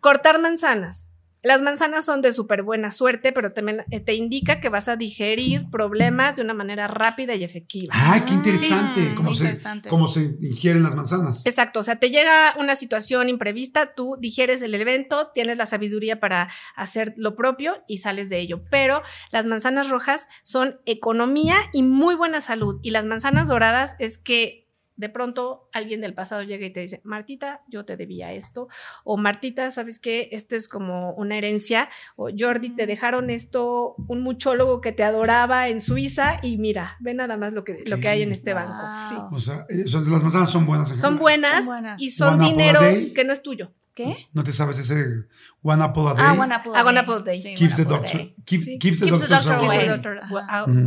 Cortar manzanas. Las manzanas son de súper buena suerte, pero también eh, te indica que vas a digerir problemas de una manera rápida y efectiva. ¡Ay, qué interesante! cómo, Se, cómo se ingieren las manzanas. Exacto, o sea, te llega una situación imprevista, tú digieres el evento, tienes la sabiduría para hacer lo propio y sales de ello. Pero las manzanas rojas son economía y muy buena salud. Y las manzanas doradas es que de pronto alguien del pasado llega y te dice, Martita, yo te debía esto, o Martita, ¿sabes qué? Esto es como una herencia, o Jordi, te dejaron esto, un muchólogo que te adoraba en Suiza y mira, ve nada más lo que, lo que hay en este banco. O sea, eh, las manzanas son buenas. Son buenas, y son dinero que no es tuyo. ¿Qué? ¿No te sabes ese one apple a day? Ah, one apple a day. One apple a day. keeps, the doctor, keeps, the doctor,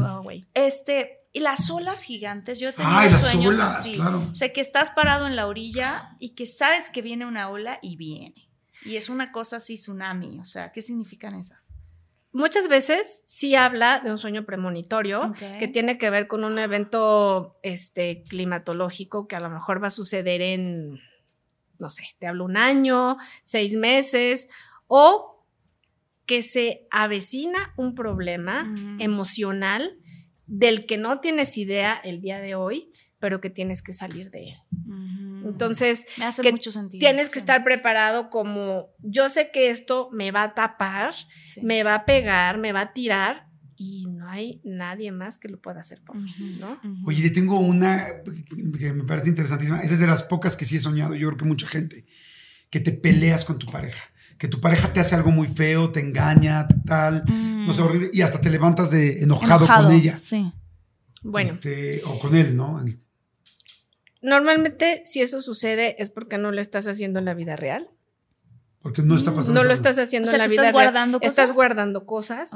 away. Este, y las olas gigantes, yo he tenido sueños así. O sea, que estás parado en la orilla y que sabes que viene una ola y viene. Y es una cosa así, tsunami. O sea, ¿qué significan esas? Muchas veces sí habla de un sueño premonitorio que tiene que ver con un evento este, climatológico que a lo mejor va a suceder en, no sé, te hablo un año, seis meses, o que se avecina un problema emocional del que no tienes idea el día de hoy, pero que tienes que salir de él. Entonces, me hace mucho sentido. Tienes que estar preparado como yo sé que esto me va a tapar, me va a pegar, me va a tirar y no hay nadie más que lo pueda hacer por mí, ¿no? Oye, tengo una que me parece interesantísima. Esa es de las pocas que sí he soñado, yo creo que mucha gente, que te peleas con tu pareja que tu pareja te hace algo muy feo, te engaña, tal, no sé, mm. horrible, y hasta te levantas de enojado, con ella. Sí. Bueno. Este, o con él, ¿no? Normalmente, si eso sucede, es porque no lo estás haciendo en la vida real. Porque no está pasando. No lo estás haciendo en la vida estás guardando Cosas? Estás guardando cosas.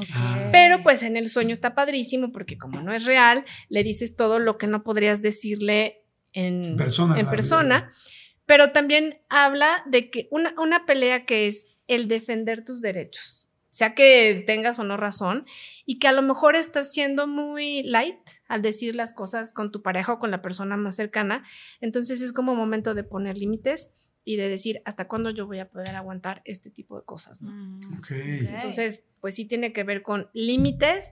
Pero pues en el sueño está padrísimo porque como no es real, le dices todo lo que no podrías decirle en persona. En persona. Pero también habla de que una, una pelea que es el defender tus derechos. sea que tengas o no razón, y que a lo mejor estás siendo muy light al decir las cosas con tu pareja o con la persona más cercana. Entonces es como momento de poner límites y de decir hasta cuándo yo voy a poder aguantar este tipo de cosas. ¿no? Mm. Entonces, pues sí tiene que ver con límites,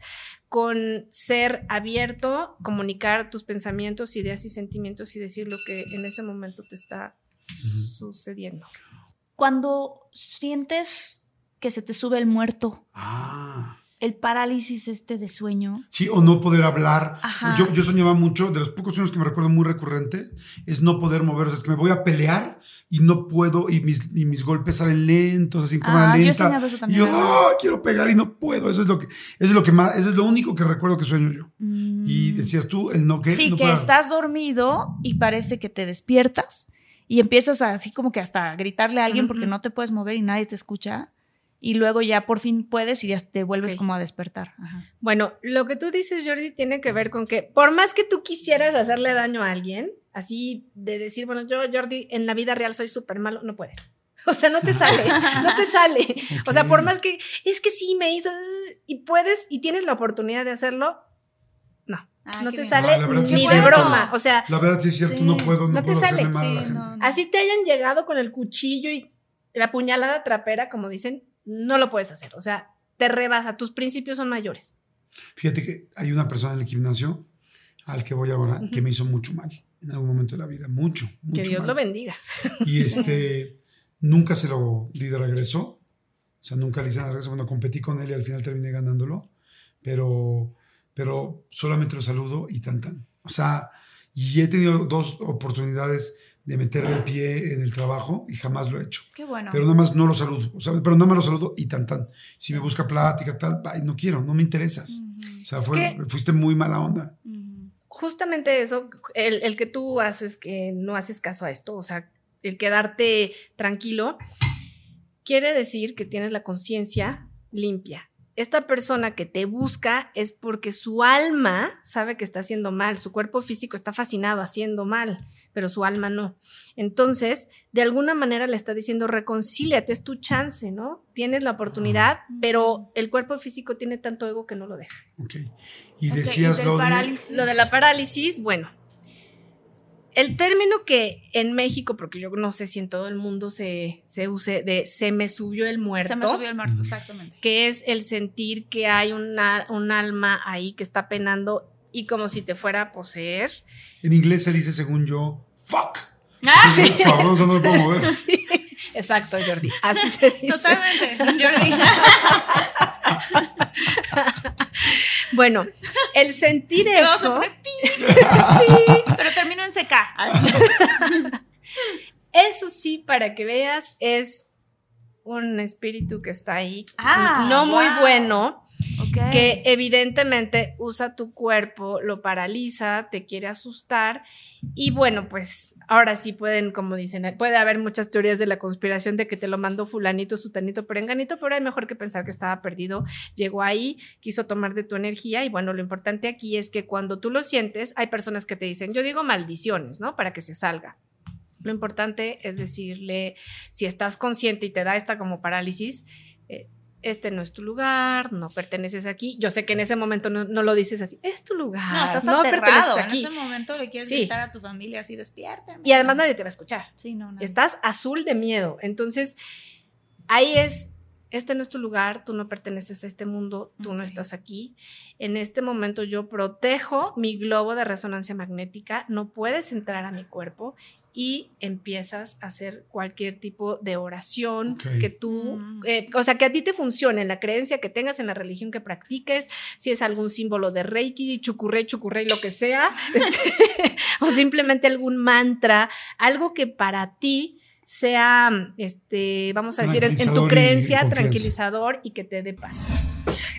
con ser abierto, comunicar tus pensamientos, ideas y sentimientos y decir lo que en ese momento te está sucediendo. Cuando sientes que se te sube el muerto. Ah. El parálisis este de sueño. Sí, o no poder hablar. Ajá. Yo, yo soñaba mucho, de los pocos sueños que me recuerdo muy recurrente, es no poder mover. O sea, es que me voy a pelear y no puedo, y mis, y mis golpes salen lentos, así como Ah, yo he lenta. soñado eso y también. yo ¡ah! quiero pegar y no puedo. Eso es lo que, eso es lo que más, eso es lo único que recuerdo que sueño yo. Y decías tú, el no que. Mm. Sí, no que estás dormido y parece que te despiertas y empiezas a, así como que hasta a gritarle a alguien porque no te puedes mover y nadie te escucha. Y luego ya por fin puedes y ya te vuelves como a despertar. Ajá. Bueno, lo que tú dices, Jordi, tiene que ver con que por más que tú quisieras hacerle daño a alguien, así de decir, bueno, yo, Jordi, en la vida real soy súper malo, no puedes. O sea, no te sale, no te sale. O sea, por más que, es que sí me hizo, y puedes, y tienes la oportunidad de hacerlo, Ah, no te bien. sale sí ni es de cierto. broma. O sea, La verdad sí es cierto, Sí. no puedo, no, No te puedo sale. mal a la Sí, gente. no, no. así te hayan llegado con el cuchillo y la puñalada trapera, como dicen, no lo puedes hacer. O sea, te rebasa, tus principios son mayores. Fíjate que hay una persona en el gimnasio al que voy ahora que me hizo mucho mal en algún momento de la vida, mucho, mucho que Dios mal. lo bendiga. Y este, nunca se lo di de regreso. O sea, nunca le hice nada de regreso. Bueno, competí con él y al final terminé ganándolo. Pero, pero solamente lo saludo y tan tan. O sea, y he tenido dos oportunidades de meterle el pie en el trabajo y jamás lo he hecho. Qué bueno. Pero nada más no lo saludo. O sea, pero nada más lo saludo y tan tan. Si me busca plática, tal, ay, no quiero, no me interesas. O sea, fue- fuiste muy mala onda. justamente eso, el, el que tú haces, que no haces caso a esto, o sea, el quedarte tranquilo, quiere decir que tienes la conciencia limpia. Esta persona que te busca es porque su alma sabe que está haciendo mal, su cuerpo físico está fascinado haciendo mal, pero su alma no. Entonces, de alguna manera le está diciendo, reconcíliate, es tu chance, ¿no? Tienes la oportunidad, pero el cuerpo físico tiene tanto ego que no lo deja. Ok. Y decías y del lo de... parálisis. Lo de la parálisis, bueno. El término que en México, porque yo no sé si en todo el mundo se, se use, de se me subió el muerto. Se me subió el muerto, exactamente. Que es el sentir que hay una, un alma ahí que está penando y como si te fuera a poseer. En inglés se dice, según yo, fuck. Ah, sí. Cabrón, o sea, no me puedo mover. Sí, exacto, Jordi. Así se dice. Totalmente, Jordi. Bueno, el sentir eso. Pero termino en CK. Eso sí, para que veas, es un espíritu que está ahí. Ah, no muy bueno. Que evidentemente usa tu cuerpo, lo paraliza, te quiere asustar y bueno, pues ahora sí pueden, como dicen, puede haber muchas teorías de la conspiración de que te lo mandó fulanito, sutanito, perenganito, pero hay mejor que pensar que estaba perdido, llegó ahí, quiso tomar de tu energía y bueno, lo importante aquí es que cuando tú lo sientes, hay personas que te dicen, yo digo maldiciones, ¿no? Para que se salga. Lo importante es decirle, si estás consciente y te da esta como parálisis, este no es tu lugar, no perteneces aquí. Yo sé que en ese momento no, no lo dices así, es tu lugar, No, estás no aterrado. perteneces En ese momento le quieres Sí. gritar a tu familia así, despierta. Y además nadie te va a escuchar. Sí, no. Estás azul de miedo. Entonces, ahí es, este no es tu lugar, tú no perteneces a este mundo, tú no estás aquí. En este momento yo protejo mi globo de resonancia magnética, no puedes entrar a mi cuerpo y empiezas a hacer cualquier tipo de oración que tú, Mm. eh, o sea, que a ti te funcione, en la creencia que tengas, en la religión que practiques, si es algún símbolo de Reiki, chucurrey, chucurrey, lo que sea, este, o simplemente algún mantra, algo que para ti sea, este, vamos a decir, en, en tu y creencia, tranquilizador y que te dé paz.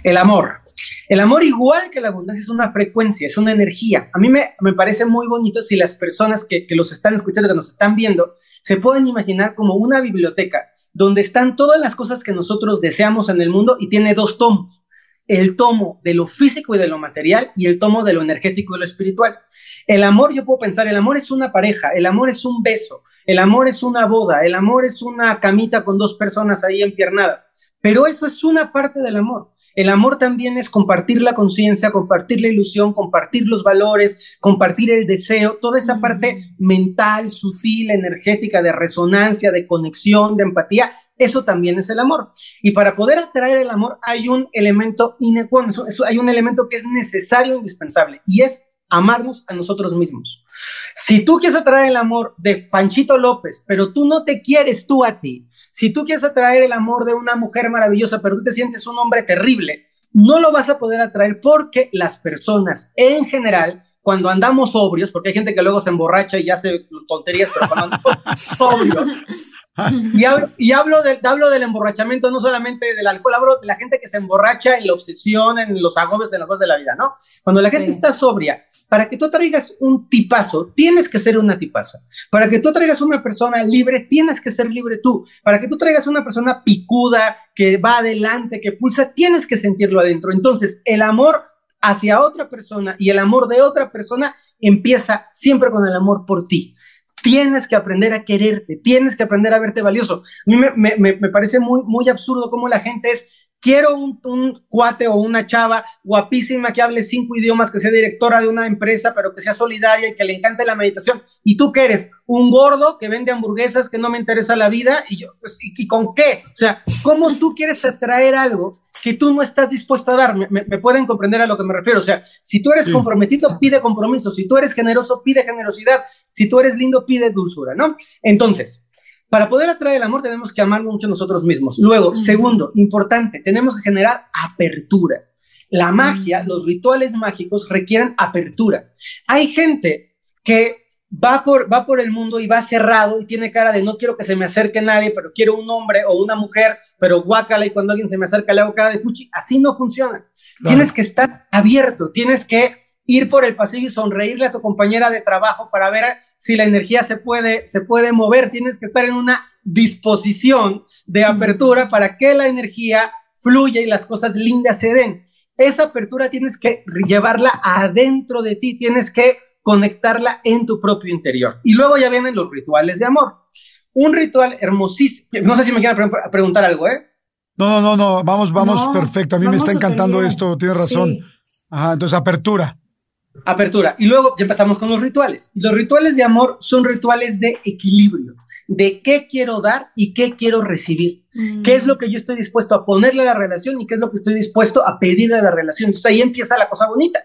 El amor. El amor, igual que la abundancia, es una frecuencia, es una energía. A mí me, me parece muy bonito si las personas que, que los están escuchando, que nos están viendo, se pueden imaginar como una biblioteca donde están todas las cosas que nosotros deseamos en el mundo y tiene dos tomos. El tomo de lo físico y de lo material y el tomo de lo energético y lo espiritual. El amor, yo puedo pensar, el amor es una pareja, el amor es un beso, el amor es una boda, el amor es una camita con dos personas ahí empiernadas. Pero eso es una parte del amor. El amor también es compartir la conciencia, compartir la ilusión, compartir los valores, compartir el deseo, toda esa parte mental, sutil, energética, de resonancia, de conexión, de empatía. Eso también es el amor. Y para poder atraer el amor hay un elemento inecuánico, hay un elemento que es necesario, indispensable, y es amarnos a nosotros mismos. Si tú quieres atraer el amor de Panchito López, pero tú no te quieres tú a ti, si tú quieres atraer el amor de una mujer maravillosa, pero tú te sientes un hombre terrible, no lo vas a poder atraer porque las personas en general, cuando andamos sobrios, porque hay gente que luego se emborracha y hace tonterías, pero cuando andamos sobrios, y, hablo, y hablo, hablo del emborrachamiento, no solamente del alcohol, hablo de la gente que se emborracha en la obsesión, en los agobios, en las cosas de la vida, ¿no? Cuando la gente está sobria, para que tú traigas un tipazo, tienes que ser una tipaza. Para que tú traigas una persona libre, tienes que ser libre tú. Para que tú traigas una persona picuda, que va adelante, que pulsa, tienes que sentirlo adentro. Entonces, el amor hacia otra persona y el amor de otra persona empieza siempre con el amor por ti. Tienes que aprender a quererte, tienes que aprender a verte valioso. A mí me, me, me parece muy, muy absurdo cómo la gente es quiero un, un, cuate o una chava guapísima que hable cinco idiomas, que sea directora de una empresa, pero que sea solidaria y que le encante la meditación. ¿Y tú qué eres? Un gordo que vende hamburguesas, que no me interesa la vida, y yo, pues, ¿y, con qué? O sea, ¿cómo tú quieres atraer algo que tú no estás dispuesto a dar? Me, pueden comprender a lo que me refiero. O sea, si tú eres comprometido, pide compromiso. Si tú eres generoso, pide generosidad. Si tú eres lindo, pide dulzura, ¿no? Entonces, para poder atraer el amor tenemos que amar mucho nosotros mismos. Luego, segundo, importante, tenemos que generar apertura. La magia, los rituales mágicos requieren apertura. Hay gente que va por, va por el mundo y va cerrado y tiene cara de no quiero que se me acerque nadie, pero quiero un hombre o una mujer, pero guácala y cuando alguien se me acerca le hago cara de fuchi. Así no funciona. Tienes que estar abierto, tienes que ir por el pasillo y sonreírle a tu compañera de trabajo para ver si la energía se puede, se puede mover. Tienes que estar en una disposición de apertura para que la energía fluya y las cosas lindas se den. Esa apertura tienes que llevarla adentro de ti, tienes que conectarla en tu propio interior. Y luego ya vienen los rituales de amor. Un ritual hermosísimo. No sé si me quieren preguntar algo, ¿eh? No, no, no, vamos, vamos, perfecto. A mí me está encantando esto, tienes razón. Ajá, entonces apertura. Apertura. Y luego ya empezamos con los rituales. Los rituales de amor son rituales de equilibrio, de qué quiero dar y qué quiero recibir. Mm. ¿Qué es lo que yo estoy dispuesto a ponerle a la relación y qué es lo que estoy dispuesto a pedirle a la relación? Entonces ahí empieza la cosa bonita.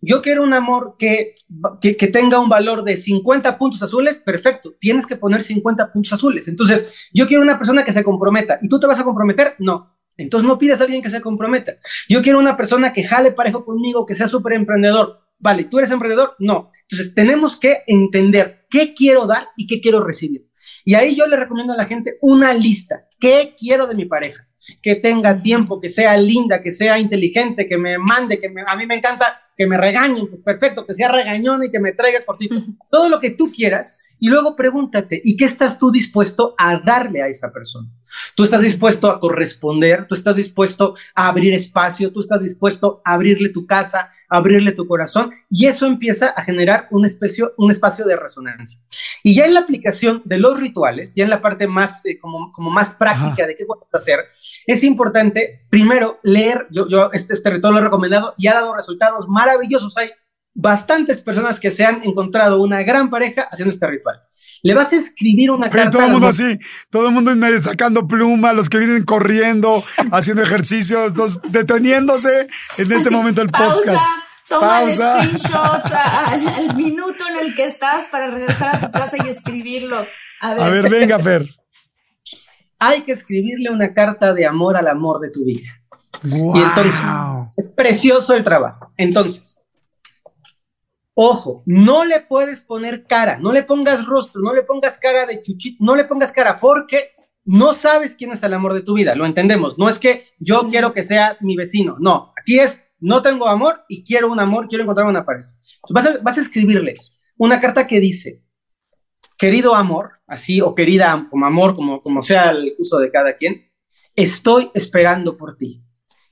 Yo quiero un amor que, que, tenga un valor de 50 puntos azules, perfecto, tienes que poner 50 puntos azules. Entonces, yo quiero una persona que se comprometa. ¿Y tú te vas a comprometer? No. Entonces no pidas a alguien que se comprometa. Yo quiero una persona que jale parejo conmigo, que sea súper emprendedor vale, ¿tú eres emprendedor? No. Entonces tenemos que entender qué quiero dar y qué quiero recibir. Y ahí yo le recomiendo a la gente una lista. ¿Qué quiero de mi pareja? Que tenga tiempo, que sea linda, que sea inteligente, que me mande, que a mí me encanta que me regañen, pues, perfecto, que sea regañón y que me traiga cortito. Todo lo que tú quieras. Y luego pregúntate, ¿y qué estás tú dispuesto a darle a esa persona? Tú estás dispuesto a corresponder, tú estás dispuesto a abrir espacio, tú estás dispuesto a abrirle tu casa, a abrirle tu corazón y eso empieza a generar un espacio, un espacio de resonancia. Y ya en la aplicación de los rituales, ya en la parte más, eh, como, como más práctica de qué puedes hacer, es importante primero leer, yo, yo este, este ritual lo he recomendado y ha dado resultados maravillosos. Hay bastantes personas que se han encontrado una gran pareja haciendo este ritual. Le vas a escribir una carta. Todo el mundo así, todo el mundo sacando pluma, los que vienen corriendo, haciendo ejercicios, deteniéndose en este momento el podcast. Toma Pausa. el screenshot al, minuto en el que estás para regresar a tu casa y escribirlo. A ver, a ver venga, Fer. Hay que escribirle una carta de amor al amor de tu vida. Y entonces, es precioso el trabajo. Entonces, Ojo, no le puedes poner cara, no le pongas rostro, no le pongas cara de chuchito, no le pongas cara porque no sabes quién es el amor de tu vida, lo entendemos. No es que yo quiero que sea mi vecino, no, aquí es no tengo amor y quiero un amor, quiero encontrar una pareja. Vas a, escribirle una carta que dice, querido amor, así, o querida como amor, como, como sea el uso de cada quien, estoy esperando por ti.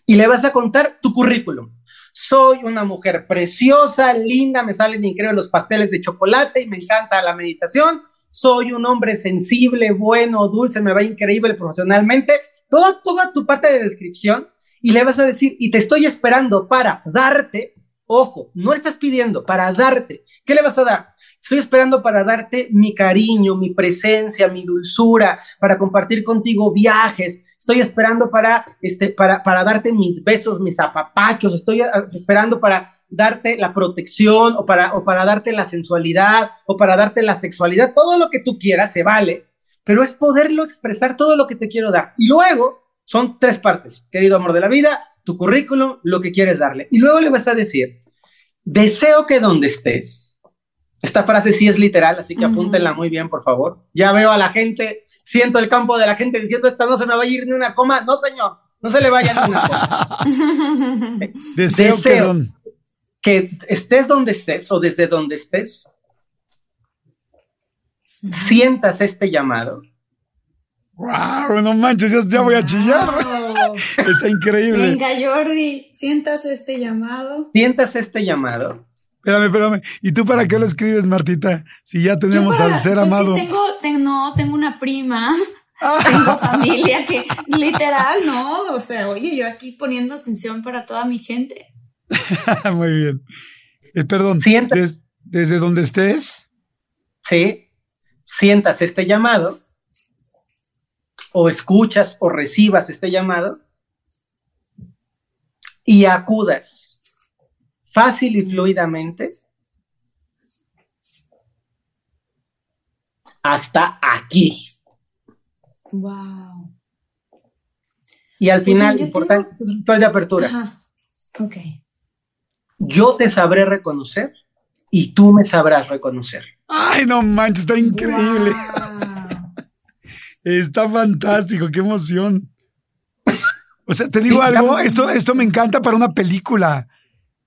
Y le vas a contar tu currículum soy una mujer preciosa, linda, me salen increíbles los pasteles de chocolate y me encanta la meditación. Soy un hombre sensible, bueno, dulce, me va increíble profesionalmente. toda, toda tu parte de descripción y le vas a decir, y te estoy esperando para darte, ojo, no estás pidiendo, para darte. ¿Qué le vas a dar? Estoy esperando para darte mi cariño, mi presencia, mi dulzura, para compartir contigo viajes. Estoy esperando para, este, para, para darte mis besos, mis apapachos. Estoy ah, esperando para darte la protección o para, o para darte la sensualidad o para darte la sexualidad. Todo lo que tú quieras se vale, pero es poderlo expresar todo lo que te quiero dar. Y luego son tres partes, querido amor de la vida, tu currículum, lo que quieres darle. Y luego le vas a decir, deseo que donde estés, esta frase sí es literal, así que apúntenla muy bien, por favor. Ya veo a la gente, siento el campo de la gente diciendo, esta no se me va a ir ni una coma. No, señor, no se le vaya ni una coma. Deseo, que, estés donde estés o desde donde estés, sientas este llamado. ¡Wow! No manches, ya, voy a chillar. Está increíble. Venga, Jordi, sientas este llamado. Sientas este llamado Espérame, espérame. ¿Y tú para qué lo escribes, Martita? Si ya tenemos al ser pues amado. tengo, no, tengo una prima. Ah. Tengo familia que literal, no. O sea, oye, yo aquí poniendo atención para toda mi gente. Muy bien. Eh, perdón, desde donde estés. Sí, sientas este llamado o escuchas o recibas este llamado y acudas fácil y fluidamente hasta aquí. Wow. Y al final, importante, es un ritual de apertura. Ajá. Ok. Yo te sabré reconocer y tú me sabrás reconocer. Ay, no manches, está increíble. está fantástico, qué emoción. O sea, te digo algo, esto, esto me encanta para una película.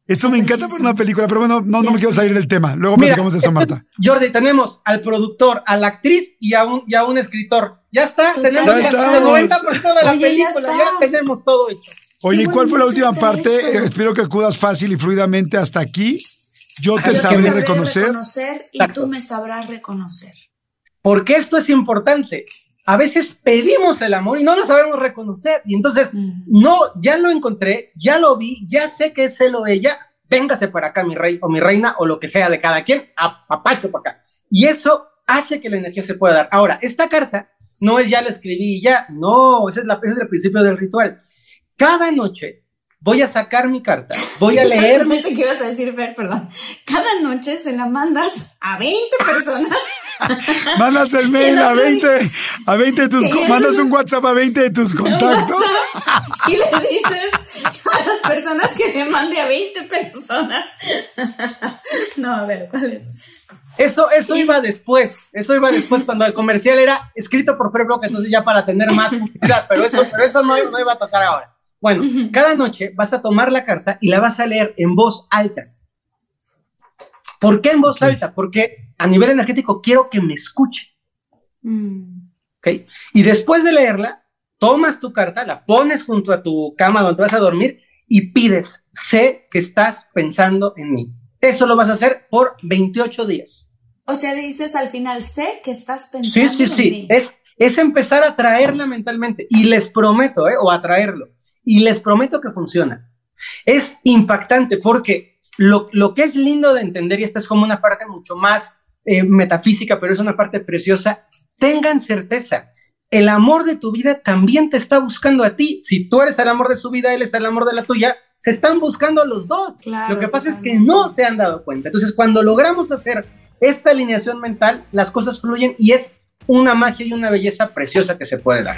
Eso me encanta por una película, pero bueno, no, no me quiero salir del tema. Luego platicamos de eso, Marta. Jordi, tenemos al productor, a la actriz y a un, y a un escritor. Ya está, tenemos el 90% de la película, ya, tenemos todo hecho. Oye, ¿cuál fue la última parte? Eh, espero que acudas fácil y fluidamente hasta aquí. Yo te sabré, reconocer. Y tú me sabrás reconocer. Porque esto es importante a veces pedimos el amor y no lo sabemos reconocer. Y entonces, no, ya lo encontré, ya lo vi, ya sé que es celo de ella, véngase para acá, mi rey o mi reina, o lo que sea de cada quien, a, papacho para acá. Y eso hace que la energía se pueda dar. Ahora, esta carta no es ya la escribí y ya, no, ese es, la, ese es el principio del ritual. Cada noche voy a sacar mi carta, voy a leer. ¿Qué ibas a decir, Fer? Perdón. Cada noche se la mandas a 20 personas. mandas el mail a 20, a 20 de tus, mandas un WhatsApp a 20 de tus contactos. y le dices a las personas que me mande a 20 personas. no, a ver, ¿cuál es? Esto, esto iba después, esto iba después cuando el comercial era escrito por Free Block, entonces ya para tener más publicidad, pero eso, pero eso no, no iba a tocar ahora. Bueno, cada noche vas a tomar la carta y la vas a leer en voz alta. ¿Por qué en voz alta? Porque a nivel energético quiero que me escuche. Mm. ¿Ok? Y después de leerla, tomas tu carta, la pones junto a tu cama donde vas a dormir y pides, sé que estás pensando en mí. Eso lo vas a hacer por 28 días. O sea, dices al final, sé que estás pensando en mí. Sí, sí, sí. Es, es empezar a traerla mentalmente. Y les prometo, ¿eh? o a traerlo y les prometo que funciona. Es impactante porque lo, que es lindo de entender, y esta es como una parte mucho más eh, metafísica, pero es una parte preciosa, tengan certeza, el amor de tu vida también te está buscando a ti. Si tú eres el amor de su vida, él es el amor de la tuya, se están buscando los dos. Lo que pasa es que no se han dado cuenta. Entonces, cuando logramos hacer esta alineación mental, las cosas fluyen y es una magia y una belleza preciosa que se puede dar.